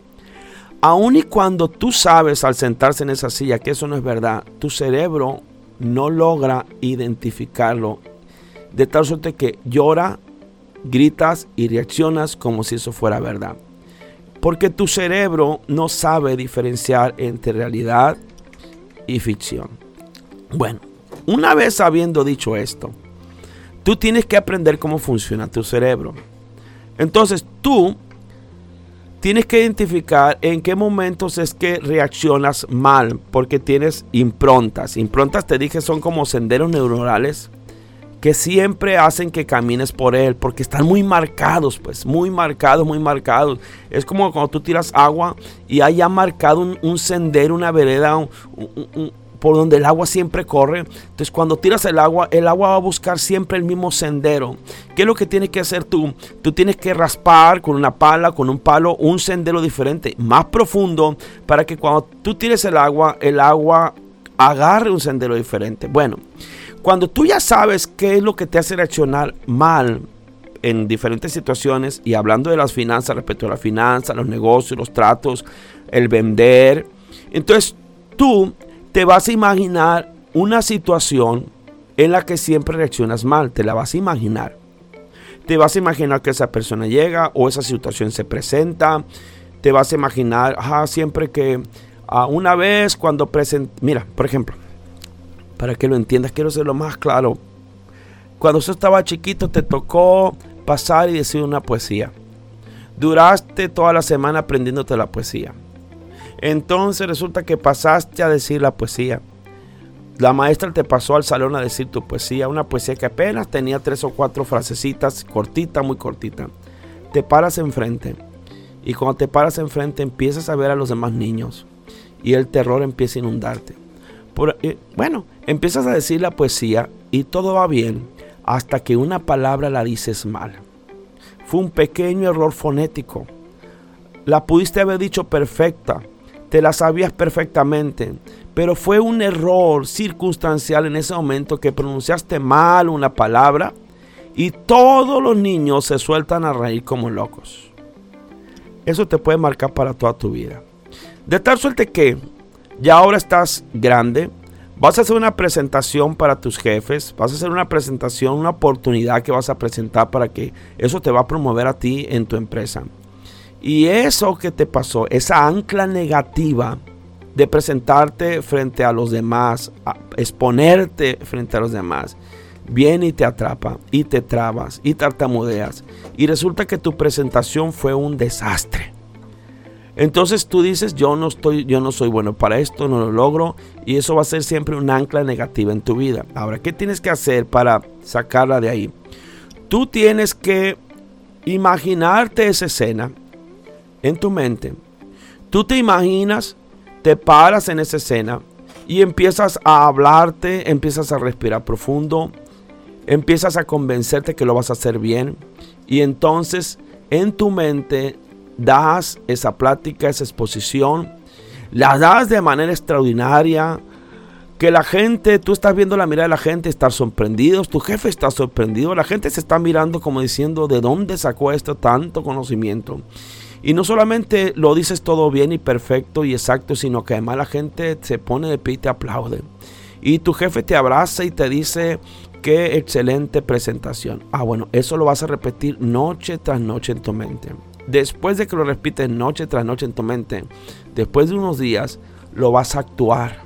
aun y cuando tú sabes al sentarse en esa silla que eso no es verdad, tu cerebro no logra identificarlo de tal suerte que llora, gritas y reaccionas como si eso fuera verdad. Porque tu cerebro no sabe diferenciar entre realidad y ficción. Bueno, una vez habiendo dicho esto, tú tienes que aprender cómo funciona tu cerebro. Entonces tú tienes que identificar en qué momentos es que reaccionas mal, porque tienes improntas. Improntas, te dije, son como senderos neuronales que siempre hacen que camines por él, porque están muy marcados, pues, muy marcados, muy marcados. Es como cuando tú tiras agua y hay ya marcado un, sendero, una vereda, por donde el agua siempre corre. Entonces cuando tiras el agua, el agua va a buscar siempre el mismo sendero. ¿Qué es lo que tienes que hacer tú? Tú tienes que raspar con una pala, con un palo, un sendero diferente, más profundo, para que cuando tú tires el agua, el agua agarre un sendero diferente. Bueno. Cuando tú ya sabes qué es lo que te hace reaccionar mal en diferentes situaciones y hablando de las finanzas, respecto a las finanzas, los negocios, los tratos, el vender, entonces tú te vas a imaginar una situación en la que siempre reaccionas mal, te la vas a imaginar. Te vas a imaginar que esa persona llega o esa situación se presenta. Te vas a imaginar, ah, siempre que ah, una vez cuando presenta, mira, por ejemplo, para que lo entiendas, quiero ser lo más claro. Cuando usted estaba chiquito te tocó pasar y decir una poesía. Duraste toda la semana aprendiéndote la poesía. Entonces resulta que pasaste a decir la poesía. La maestra te pasó al salón a decir tu poesía, una poesía que apenas tenía tres o cuatro frasecitas, cortita, muy cortita. Te paras enfrente y cuando te paras enfrente empiezas a ver a los demás niños y el terror empieza a inundarte. Eh, bueno, empiezas a decir la poesía y todo va bien hasta que una palabra la dices mal. Fue un pequeño error fonético. La pudiste haber dicho perfecta, te la sabías perfectamente, pero fue un error circunstancial en ese momento que pronunciaste mal una palabra y todos los niños se sueltan a reír como locos. Eso te puede marcar para toda tu vida. De tal suerte que ya ahora estás grande, vas a hacer una presentación para tus jefes, vas a hacer una presentación, una oportunidad que vas a presentar para que eso te va a promover a ti en tu empresa. Y eso que te pasó, esa ancla negativa de presentarte frente a los demás, exponerte frente a los demás, viene y te atrapa y te trabas y tartamudeas y resulta que tu presentación fue un desastre. Entonces tú dices, yo no estoy, yo no soy bueno para esto, no lo logro y eso va a ser siempre un ancla negativa en tu vida. Ahora, ¿qué tienes que hacer para sacarla de ahí? Tú tienes que imaginarte esa escena en tu mente. Tú te imaginas, te paras en esa escena y empiezas a hablarte, empiezas a respirar profundo, empiezas a convencerte que lo vas a hacer bien y entonces en tu mente das esa plática, esa exposición, la das de manera extraordinaria, que la gente, tú estás viendo la mirada de la gente, estar sorprendidos, tu jefe está sorprendido, la gente se está mirando como diciendo, ¿de dónde sacó esto tanto conocimiento? Y no solamente lo dices todo bien y perfecto y exacto, sino que además la gente se pone de pie y te aplaude. Y tu jefe te abraza y te dice, qué excelente presentación. Ah, bueno, eso lo vas a repetir noche tras noche en tu mente. Después de que lo repites noche tras noche en tu mente, después de unos días, lo vas a actuar.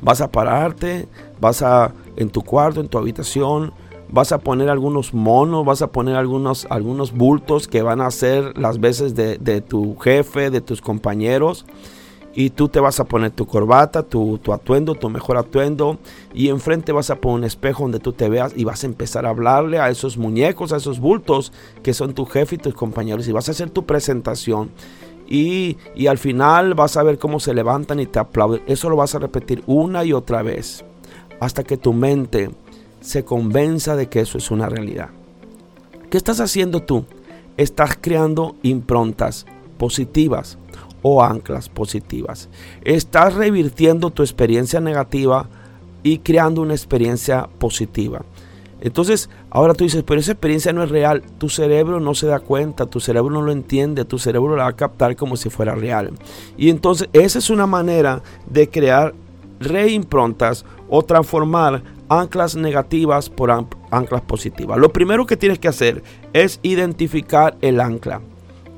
Vas a pararte, vas a en tu cuarto, en tu habitación, vas a poner algunos monos, vas a poner algunos, algunos bultos que van a ser las veces de, de tu jefe, de tus compañeros y tú te vas a poner tu corbata, tu, atuendo, tu mejor atuendo y enfrente vas a poner un espejo donde tú te veas y vas a empezar a hablarle a esos muñecos, a esos bultos que son tu jefe y tus compañeros y vas a hacer tu presentación. Y, y al final vas a ver cómo se levantan y te aplauden. Eso lo vas a repetir una y otra vez hasta que tu mente se convenza de que eso es una realidad. ¿Qué estás haciendo tú? Estás creando improntas positivas o anclas positivas. Estás revirtiendo tu experiencia negativa y creando una experiencia positiva. Entonces, ahora tú dices, pero esa experiencia no es real. Tu cerebro no se da cuenta, tu cerebro no lo entiende, tu cerebro la va a captar como si fuera real. Y entonces, esa es una manera de crear reimprontas o transformar anclas negativas por anclas positivas. Lo primero que tienes que hacer es identificar el ancla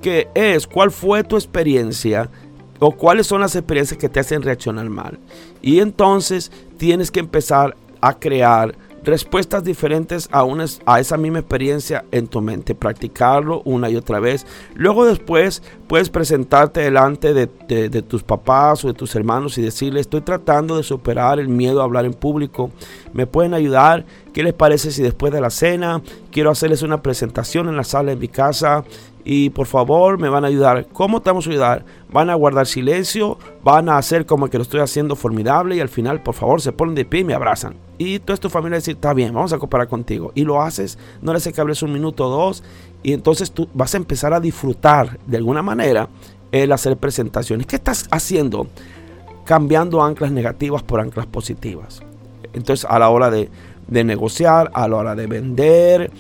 que es cuál fue tu experiencia o cuáles son las experiencias que te hacen reaccionar mal. Y entonces tienes que empezar a crear respuestas diferentes a, una, a esa misma experiencia en tu mente, practicarlo una y otra vez. Luego después puedes presentarte delante de, de, tus papás o de tus hermanos y decirles, estoy tratando de superar el miedo a hablar en público, ¿me pueden ayudar? ¿Qué les parece si después de la cena quiero hacerles una presentación en la sala de mi casa? Y por favor me van a ayudar. ¿Cómo te vamos a ayudar? Van a guardar silencio, van a hacer como que lo estoy haciendo formidable y al final por favor se ponen de pie y me abrazan. Y toda tu familia dice, está bien, vamos a cooperar contigo. Y lo haces, no le hace que hables un minuto o dos y entonces tú vas a empezar a disfrutar de alguna manera el hacer presentaciones. ¿Qué estás haciendo? Cambiando anclas negativas por anclas positivas. Entonces a la hora de, de negociar, a la hora de vender,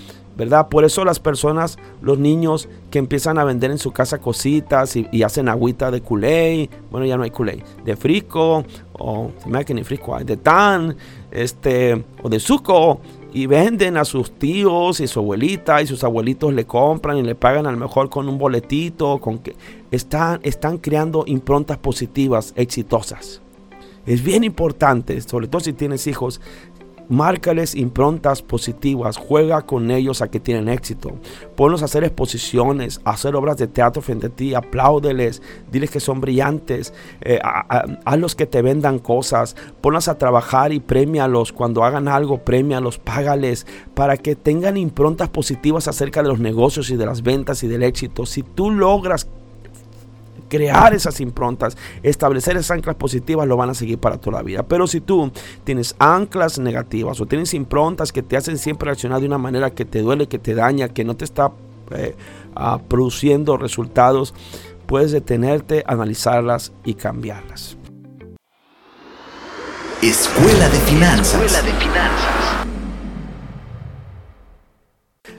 ¿verdad? Por eso las personas, los niños que empiezan a vender en su casa cositas y, hacen agüita de culé, bueno, ya no hay culé, de frisco, o que ni frisco, de tan, este, o de suco, y venden a sus tíos y su abuelita y sus abuelitos le compran y le pagan a lo mejor con un boletito, con que están, están creando improntas positivas, exitosas. Es bien importante, sobre todo si tienes hijos, Márcales improntas positivas, juega con ellos a que tienen éxito. Ponlos a hacer exposiciones, a hacer obras de teatro frente a ti, apláudeles, diles que son brillantes, eh, hazlos que te vendan cosas, ponlos a trabajar y premialos. Cuando hagan algo, premialos, págales, para que tengan improntas positivas acerca de los negocios y de las ventas y del éxito. Si tú logras crear esas improntas, establecer esas anclas positivas, lo van a seguir para toda la vida. Pero si tú tienes anclas negativas o tienes improntas que te hacen siempre reaccionar de una manera que te duele, que te daña, que no te está eh, ah, produciendo resultados, puedes detenerte, analizarlas y cambiarlas. Escuela de Finanzas. Escuela de Finanzas.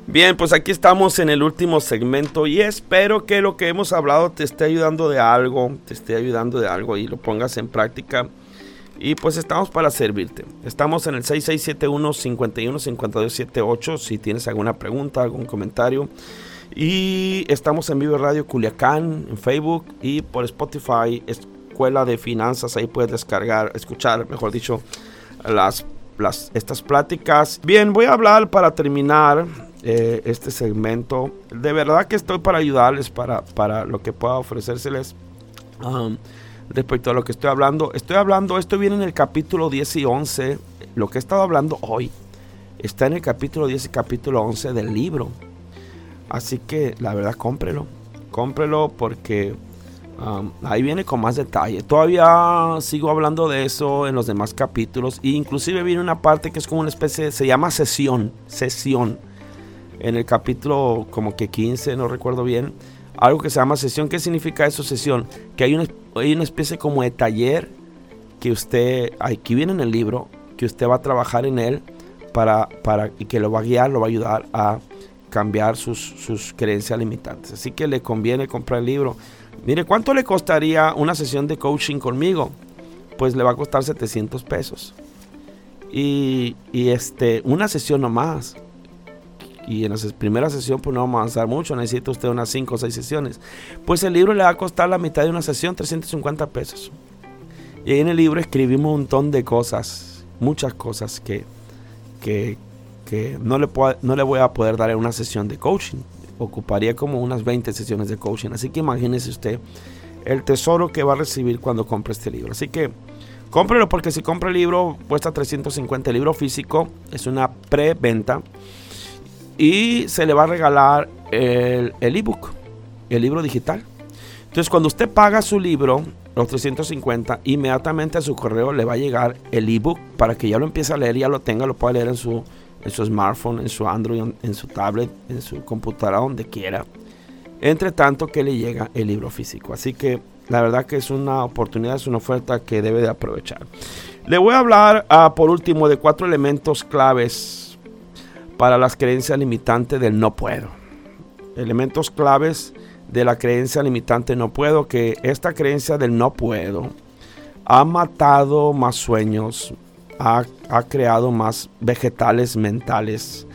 Bien, pues aquí estamos en el último segmento y espero que lo que hemos hablado te esté ayudando de algo, te esté ayudando de algo y lo pongas en práctica. Y pues estamos para servirte. Estamos en el 6671 515278 si tienes alguna pregunta, algún comentario. Y estamos en Vivo Radio Culiacán, en Facebook y por Spotify, Escuela de Finanzas. Ahí puedes descargar, escuchar, mejor dicho, las, las, estas pláticas. Bien, voy a hablar para terminar eh, este segmento. De verdad que estoy para ayudarles, para, para lo que pueda ofrecérseles. Um, respecto a lo que estoy hablando. Estoy hablando, esto viene en el capítulo 10 y 11. Lo que he estado hablando hoy está en el capítulo 10 y capítulo 11 del libro. Así que la verdad, cómprelo. Cómprelo porque um, ahí viene con más detalle. Todavía sigo hablando de eso en los demás capítulos. E inclusive viene una parte que es como una especie, se llama sesión. Sesión. En el capítulo como que 15, no recuerdo bien. Algo que se llama sesión. ¿Qué significa eso, sesión? Que hay una, hay una especie como de taller que usted, aquí viene en el libro, que usted va a trabajar en él para, para, y que lo va a guiar, lo va a ayudar a cambiar sus, sus creencias limitantes. Así que le conviene comprar el libro. Mire, ¿cuánto le costaría una sesión de coaching conmigo? Pues le va a costar 700 pesos. Y, y este, una sesión nomás. Y en la primera sesión pues no vamos a avanzar mucho, necesita usted unas 5 o 6 sesiones. Pues el libro le va a costar la mitad de una sesión, 350 pesos. Y ahí en el libro escribimos un montón de cosas, muchas cosas que, que, que no le, no le voy a poder dar en una sesión de coaching. Ocuparía como unas 20 sesiones de coaching. Así que imagínese usted el tesoro que va a recibir cuando compre este libro. Así que cómprelo porque si compra el libro cuesta 350. El libro físico es una preventa y se le va a regalar el ebook, el, el libro digital. Entonces cuando usted paga su libro, los 350, inmediatamente a su correo le va a llegar el ebook para que ya lo empiece a leer, ya lo tenga, lo pueda leer en su en su smartphone, en su Android, en su tablet, en su computadora, donde quiera. Entre tanto que le llega el libro físico. Así que la verdad que es una oportunidad, es una oferta que debe de aprovechar. Le voy a hablar ah, por último de cuatro elementos claves para las creencias limitantes del no puedo. Elementos claves de la creencia limitante no puedo, que esta creencia del no puedo ha matado más sueños, ha, creado más vegetales mentales,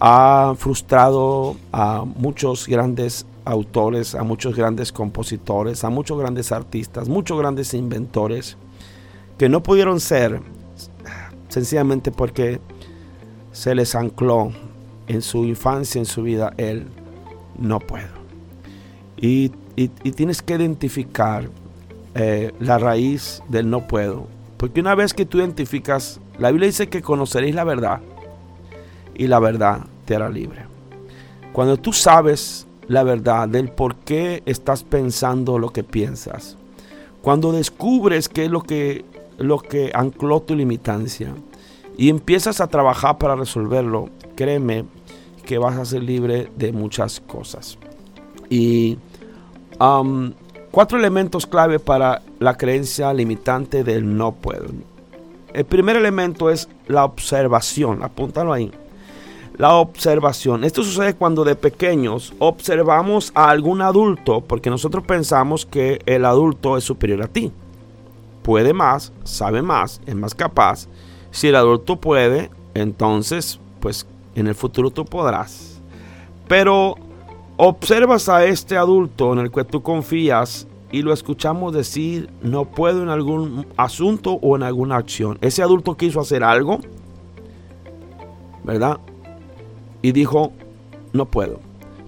ha frustrado a muchos grandes autores, a muchos grandes compositores, a muchos grandes artistas, muchos grandes inventores que no pudieron ser sencillamente porque se les ancló en su infancia, en su vida, el no puedo. Y, tienes que identificar eh, la raíz del no puedo porque una vez que tú identificas, la Biblia dice que conoceréis la verdad y la verdad te hará libre. Cuando tú sabes la verdad del por qué estás pensando lo que piensas, cuando descubres qué es lo que, lo que ancló tu limitancia y empiezas a trabajar para resolverlo, créeme que vas a ser libre de muchas cosas. Y Cuatro elementos clave para la creencia limitante del no puedo. El primer elemento es la observación, apúntalo ahí. La observación. Esto sucede cuando de pequeños observamos a algún adulto porque nosotros pensamos que el adulto es superior a ti. Puede más, sabe más, es más capaz. Si el adulto puede, entonces, pues en el futuro tú podrás. Pero Observas a este adulto en el que tú confías y lo escuchamos decir no puedo en algún asunto o en alguna acción. Ese adulto quiso hacer algo, ¿verdad? Y dijo, no puedo.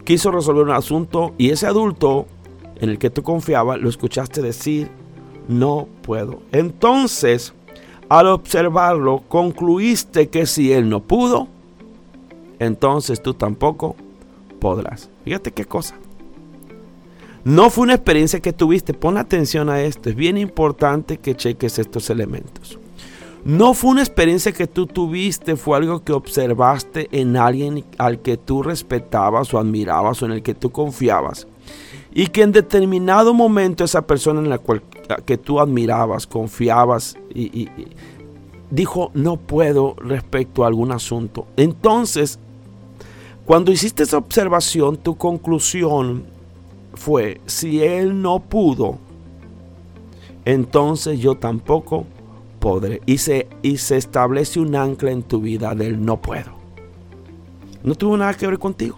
Quiso resolver un asunto y ese adulto en el que tú confiabas lo escuchaste decir, no puedo. Entonces, al observarlo, concluiste que si él no pudo, entonces tú tampoco podrás. Fíjate qué cosa. No fue una experiencia que tuviste. Pon atención a esto. Es bien importante que cheques estos elementos. No fue una experiencia que tú tuviste, fue algo que observaste en alguien al que tú respetabas o admirabas o en el que tú confiabas. Y que en determinado momento esa persona en la cual que tú admirabas, confiabas y dijo no puedo respecto a algún asunto. Entonces cuando hiciste esa observación, tu conclusión fue, si él no pudo, entonces yo tampoco podré. Y se, y se establece un ancla en tu vida del no puedo. No tuvo nada que ver contigo.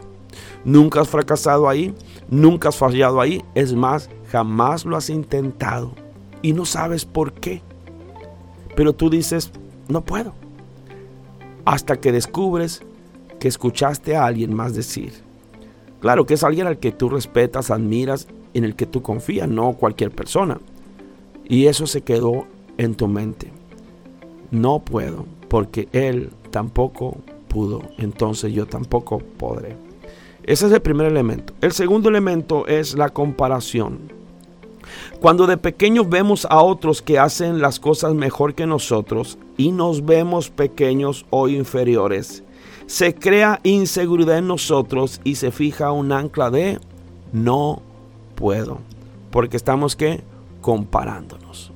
Nunca has fracasado ahí, nunca has fallado ahí. Es más, jamás lo has intentado y no sabes por qué. Pero tú dices, no puedo. Hasta que descubres que escuchaste a alguien más decir. Claro que es alguien al que tú respetas, admiras, en el que tú confías, no cualquier persona. Y eso se quedó en tu mente. No puedo, porque él tampoco pudo, entonces yo tampoco podré. Ese es el primer elemento. El segundo elemento es la comparación. Cuando de pequeños vemos a otros que hacen las cosas mejor que nosotros y nos vemos pequeños o inferiores, se crea inseguridad en nosotros y se fija un ancla de no puedo. Porque estamos que comparándonos.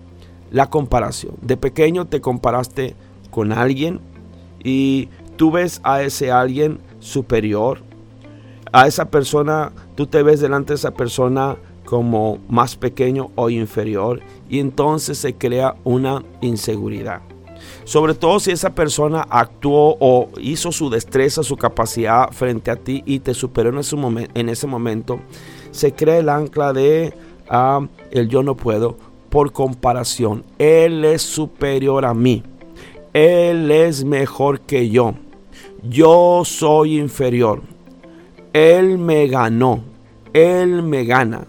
La comparación. De pequeño te comparaste con alguien y tú ves a ese alguien superior. A esa persona, tú te ves delante de esa persona como más pequeño o inferior y entonces se crea una inseguridad. Sobre todo si esa persona actuó o hizo su destreza, su capacidad frente a ti y te superó en ese, en ese momento, se crea el ancla de ah, el yo no puedo por comparación. Él es superior a mí. Él es mejor que yo. Yo soy inferior. Él me ganó. Él me gana.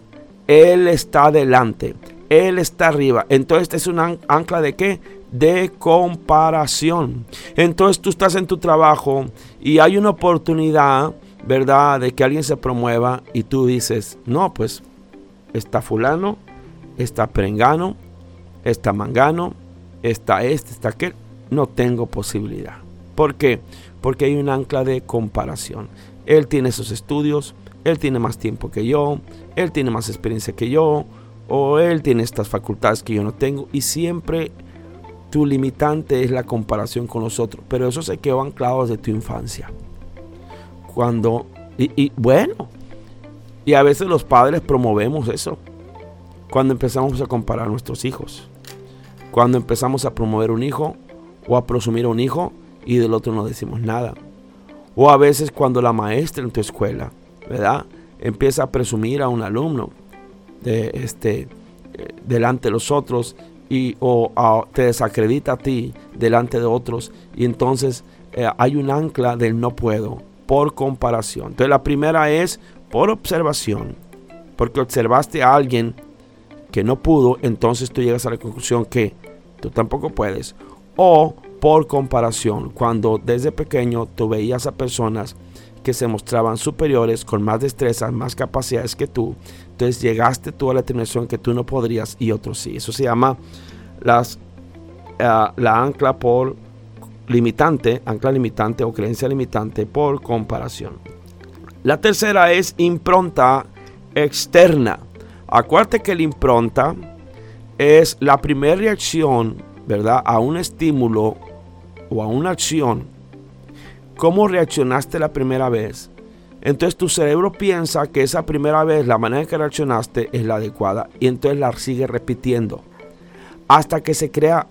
Él está adelante, Él está arriba. Entonces este es un ancla de qué? De comparación. Entonces tú estás en tu trabajo y hay una oportunidad, ¿verdad? De que alguien se promueva y tú dices, no, pues está fulano, está prengano, está mangano, está este, está aquel. No tengo posibilidad. ¿Por qué? Porque hay un ancla de comparación. Él tiene sus estudios, él tiene más tiempo que yo, él tiene más experiencia que yo, o él tiene estas facultades que yo no tengo, y siempre tu limitante es la comparación con los otros, pero eso se quedó anclado desde tu infancia. Cuando, y, bueno, y a veces los padres promovemos eso, cuando empezamos a comparar a nuestros hijos, cuando empezamos a promover un hijo o a presumir a un hijo y del otro no decimos nada. O a veces cuando la maestra en tu escuela ¿verdad? Empieza a presumir a un alumno de este, delante de los otros y o te desacredita a ti delante de otros y entonces eh, hay un ancla del no puedo por comparación. Entonces la primera es por observación, porque observaste a alguien que no pudo, entonces tú llegas a la conclusión que tú tampoco puedes. O por comparación, cuando desde pequeño tú veías a personas que se mostraban superiores, con más destrezas, más capacidades que tú. Entonces llegaste tú a la determinación que tú no podrías y otros sí. Eso se llama eh, la ancla por limitante, ancla limitante o creencia limitante por comparación. La tercera es impronta externa. Acuérdate que la impronta es la primera reacción, ¿verdad? A un estímulo o a una acción cómo reaccionaste la primera vez. Entonces tu cerebro piensa que esa primera vez, la manera en que reaccionaste es la adecuada y entonces la sigue repitiendo hasta que se crea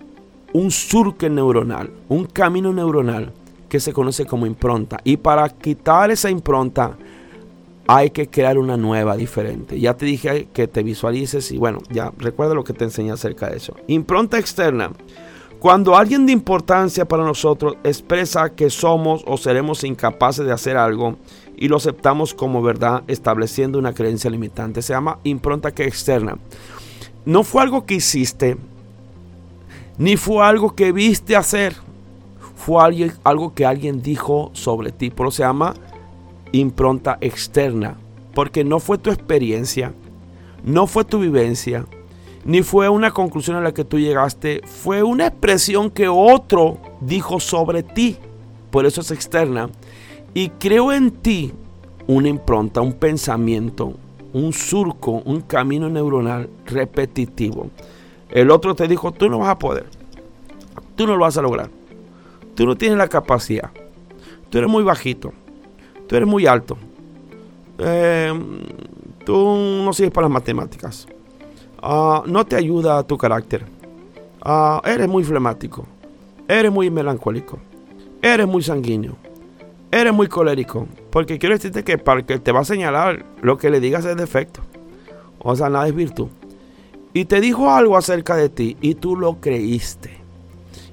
un surque neuronal, un camino neuronal que se conoce como impronta. Y para quitar esa impronta hay que crear una nueva, diferente. Ya te dije que te visualices y bueno, ya recuerda lo que te enseñé acerca de eso. Impronta externa cuando alguien de importancia para nosotros expresa que somos o seremos incapaces de hacer algo y lo aceptamos como verdad, estableciendo una creencia limitante, se llama impronta que externa. No fue algo que hiciste, ni fue algo que viste hacer, fue algo que alguien dijo sobre ti, por eso se llama impronta externa, porque no fue tu experiencia, no fue tu vivencia, ni fue una conclusión a la que tú llegaste, fue una expresión que otro dijo sobre ti. Por eso es externa. Y creo en ti una impronta, un pensamiento, un surco, un camino neuronal repetitivo. El otro te dijo, tú no vas a poder. Tú no lo vas a lograr. Tú no tienes la capacidad. Tú eres muy bajito. Tú eres muy alto. Eh, tú no sirves para las matemáticas. Ah, no te ayuda tu carácter. Ah, eres muy flemático. Eres muy melancólico. Eres muy sanguíneo. eres muy colérico. Porque quiero decirte que para que te va a señalar lo que le digas es defecto. O sea, nada es virtud. Y te dijo algo acerca de ti y tú lo creíste.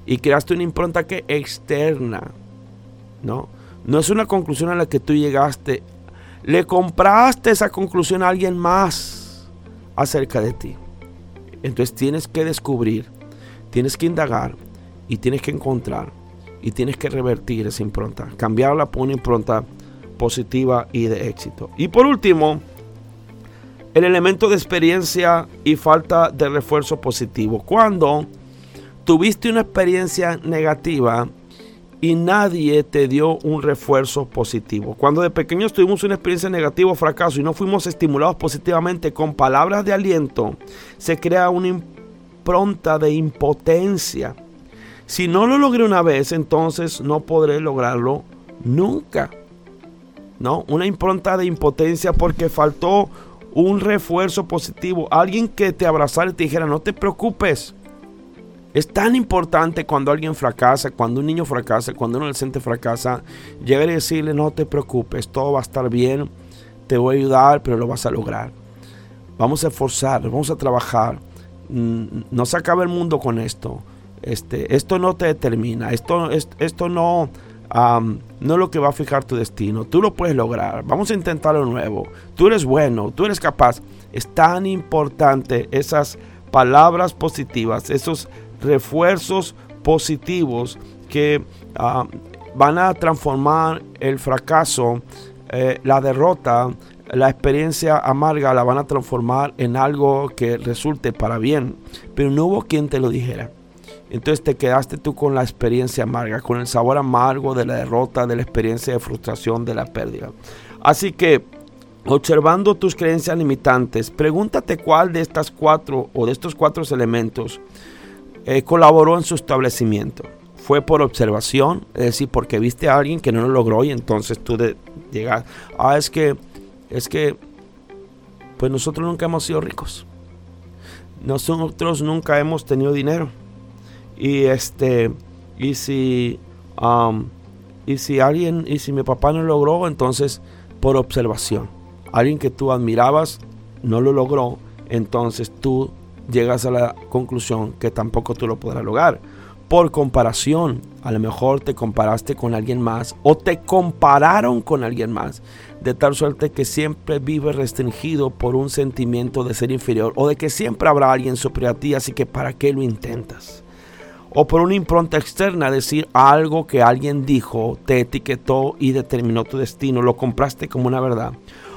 Y creaste una impronta que externa. ¿No? No es una conclusión a la que tú llegaste. Le compraste esa conclusión a alguien más acerca de ti. Entonces tienes que descubrir, tienes que indagar y tienes que encontrar y tienes que revertir esa impronta, cambiarla por una impronta positiva y de éxito. Y por último, el elemento de experiencia y falta de refuerzo positivo. Cuando tuviste una experiencia negativa y nadie te dio un refuerzo positivo. Cuando de pequeños tuvimos una experiencia negativa o fracaso y no fuimos estimulados positivamente con palabras de aliento, se crea una impronta de impotencia si no lo logré una vez, entonces no podré lograrlo nunca. ¿No? Una impronta de impotencia porque faltó un refuerzo positivo. Alguien que te abrazara y te dijera, no te preocupes. Es tan importante cuando alguien fracasa, cuando un niño fracasa, cuando un adolescente fracasa, llegar y decirle, no te preocupes, todo va a estar bien, te voy a ayudar, pero lo vas a lograr. Vamos a esforzar, vamos a trabajar. Mm, no se acaba el mundo con esto. Este, esto no te determina, esto, esto no, no es lo que va a fijar tu destino. Tú lo puedes lograr, vamos a intentarlo nuevo. Tú eres bueno, tú eres capaz. Es tan importante esas palabras positivas, esos refuerzos positivos que van a transformar el fracaso, eh, la derrota, la experiencia amarga la van a transformar en algo que resulte para bien. Pero no hubo quien te lo dijera. Entonces te quedaste tú con la experiencia amarga, con el sabor amargo de la derrota, de la experiencia de frustración, de la pérdida. Así que, observando tus creencias limitantes, pregúntate cuál de estas cuatro o de estos cuatro elementos eh, colaboró en su establecimiento. Fue por observación, es decir, porque viste a alguien que no lo logró y entonces tú llegas, ah, es que, es que, pues nosotros nunca hemos sido ricos. Nosotros nunca hemos tenido dinero y este, y si, y si alguien, y si mi papá no logró, entonces por observación. Alguien que tú admirabas no lo logró, entonces tú llegas a la conclusión que tampoco tú lo podrás lograr. Por comparación, a lo mejor te comparaste con alguien más o te compararon con alguien más, de tal suerte que siempre vives restringido por un sentimiento de ser inferior o de que siempre habrá alguien superior a ti, así que ¿para qué lo intentas? o por una impronta externa, decir algo que alguien dijo, te etiquetó y determinó tu destino, lo compraste como una verdad,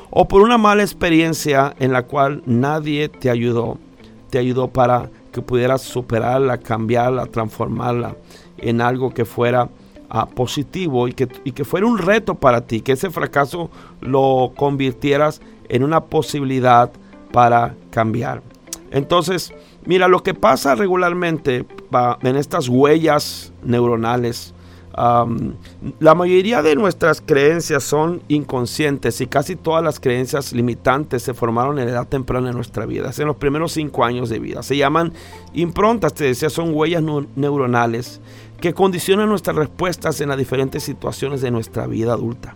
o por una mala experiencia en la cual nadie te ayudó, te ayudó para que pudieras superarla, cambiarla, transformarla en algo que fuera ah, positivo y que, y que fuera un reto para ti, que ese fracaso lo convirtieras en una posibilidad para cambiar. Entonces, mira, lo que pasa regularmente en estas huellas neuronales, la mayoría de nuestras creencias son inconscientes y casi todas las creencias limitantes se formaron en edad temprana de nuestra vida, en los primeros cinco años de vida. Se llaman improntas, te decía, son huellas neuronales que condicionan nuestras respuestas en las diferentes situaciones de nuestra vida adulta.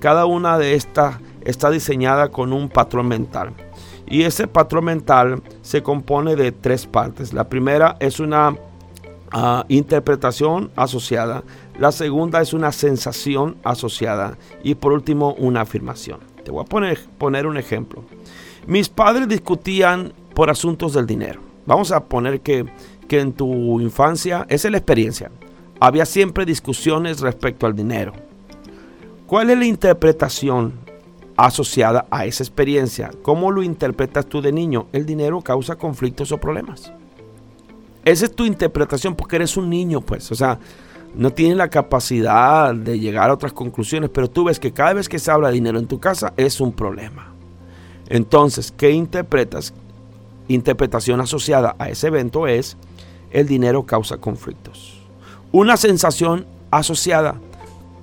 Cada una de estas está diseñada con un patrón mental. Y ese patrón mental se compone de tres partes. La primera es una ah, interpretación asociada. La segunda es una sensación asociada. Y por último, una afirmación. Te voy a poner, poner un ejemplo. Mis padres discutían por asuntos del dinero. Vamos a poner que, que en tu infancia, esa es la experiencia. Había siempre discusiones respecto al dinero. ¿Cuál es la interpretación asociada a esa experiencia. ¿Cómo lo interpretas tú de niño? El dinero causa conflictos o problemas. Esa es tu interpretación porque eres un niño, pues. O sea, no tienes la capacidad de llegar a otras conclusiones, pero tú ves que cada vez que se habla de dinero en tu casa es un problema. Entonces, ¿qué interpretas? Interpretación asociada a ese evento es el dinero causa conflictos. Una sensación asociada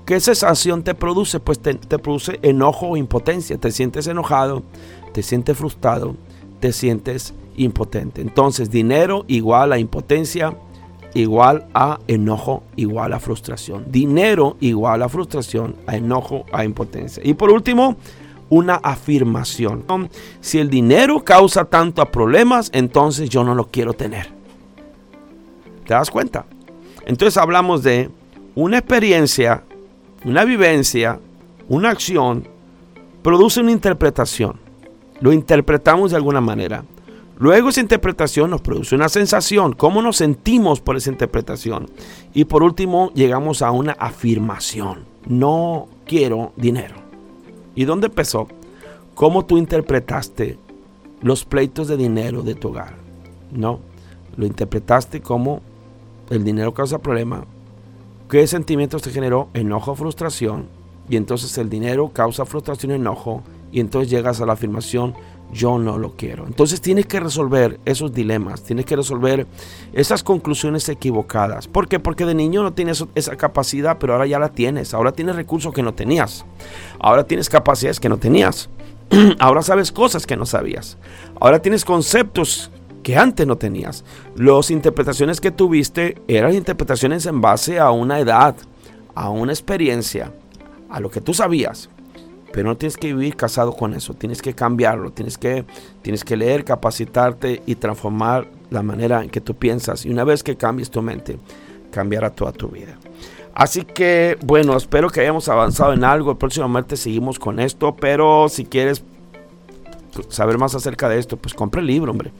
¿Qué sensación te produce? Pues te, produce enojo o impotencia. Te sientes enojado, te sientes frustrado, te sientes impotente. Entonces, dinero igual a impotencia, igual a enojo, igual a frustración. Dinero igual a frustración, a enojo, a impotencia. Y por último, una afirmación. Si el dinero causa tanto a problemas, entonces yo no lo quiero tener. ¿Te das cuenta? Entonces hablamos de una experiencia, una vivencia, una acción, produce una interpretación. Lo interpretamos de alguna manera. Luego esa interpretación nos produce una sensación, cómo nos sentimos por esa interpretación. Y por último llegamos a una afirmación. No quiero dinero. ¿Y dónde empezó? ¿Cómo tú interpretaste los pleitos de dinero de tu hogar? No, lo interpretaste como el dinero causa problema. ¿Qué sentimientos te generó? Enojo, frustración. Y entonces el dinero causa frustración, enojo. Y entonces llegas a la afirmación, yo no lo quiero. Entonces tienes que resolver esos dilemas, tienes que resolver esas conclusiones equivocadas. ¿Por qué? Porque de niño no tienes esa capacidad, pero ahora ya la tienes. Ahora tienes recursos que no tenías. Ahora tienes capacidades que no tenías. ahora sabes cosas que no sabías. Ahora tienes conceptos que antes no tenías. Las interpretaciones que tuviste eran interpretaciones en base a una edad, a una experiencia, a lo que tú sabías. Pero no tienes que vivir casado con eso, tienes que cambiarlo, tienes que, tienes que leer, capacitarte y transformar la manera en que tú piensas. Y una vez que cambies tu mente, cambiará toda tu vida. Así que, bueno, espero que hayamos avanzado en algo. Martes seguimos con esto, pero si quieres saber más acerca de esto, pues compra el libro, hombre.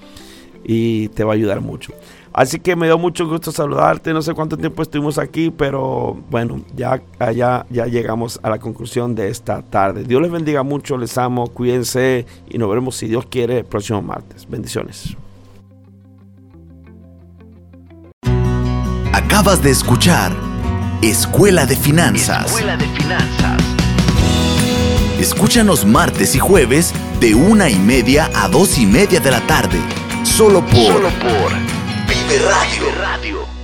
Y te va a ayudar mucho. Así que me dio mucho gusto saludarte. No sé cuánto tiempo estuvimos aquí, pero bueno, ya, ya, ya llegamos a la conclusión de esta tarde. Dios les bendiga mucho, les amo, cuídense y nos veremos si Dios quiere el próximo martes. Bendiciones. Acabas de escuchar Escuela de Finanzas. Escuela de Finanzas. Escúchanos martes y jueves de una y media a dos y media de la tarde. Solo por, Solo por. Radio.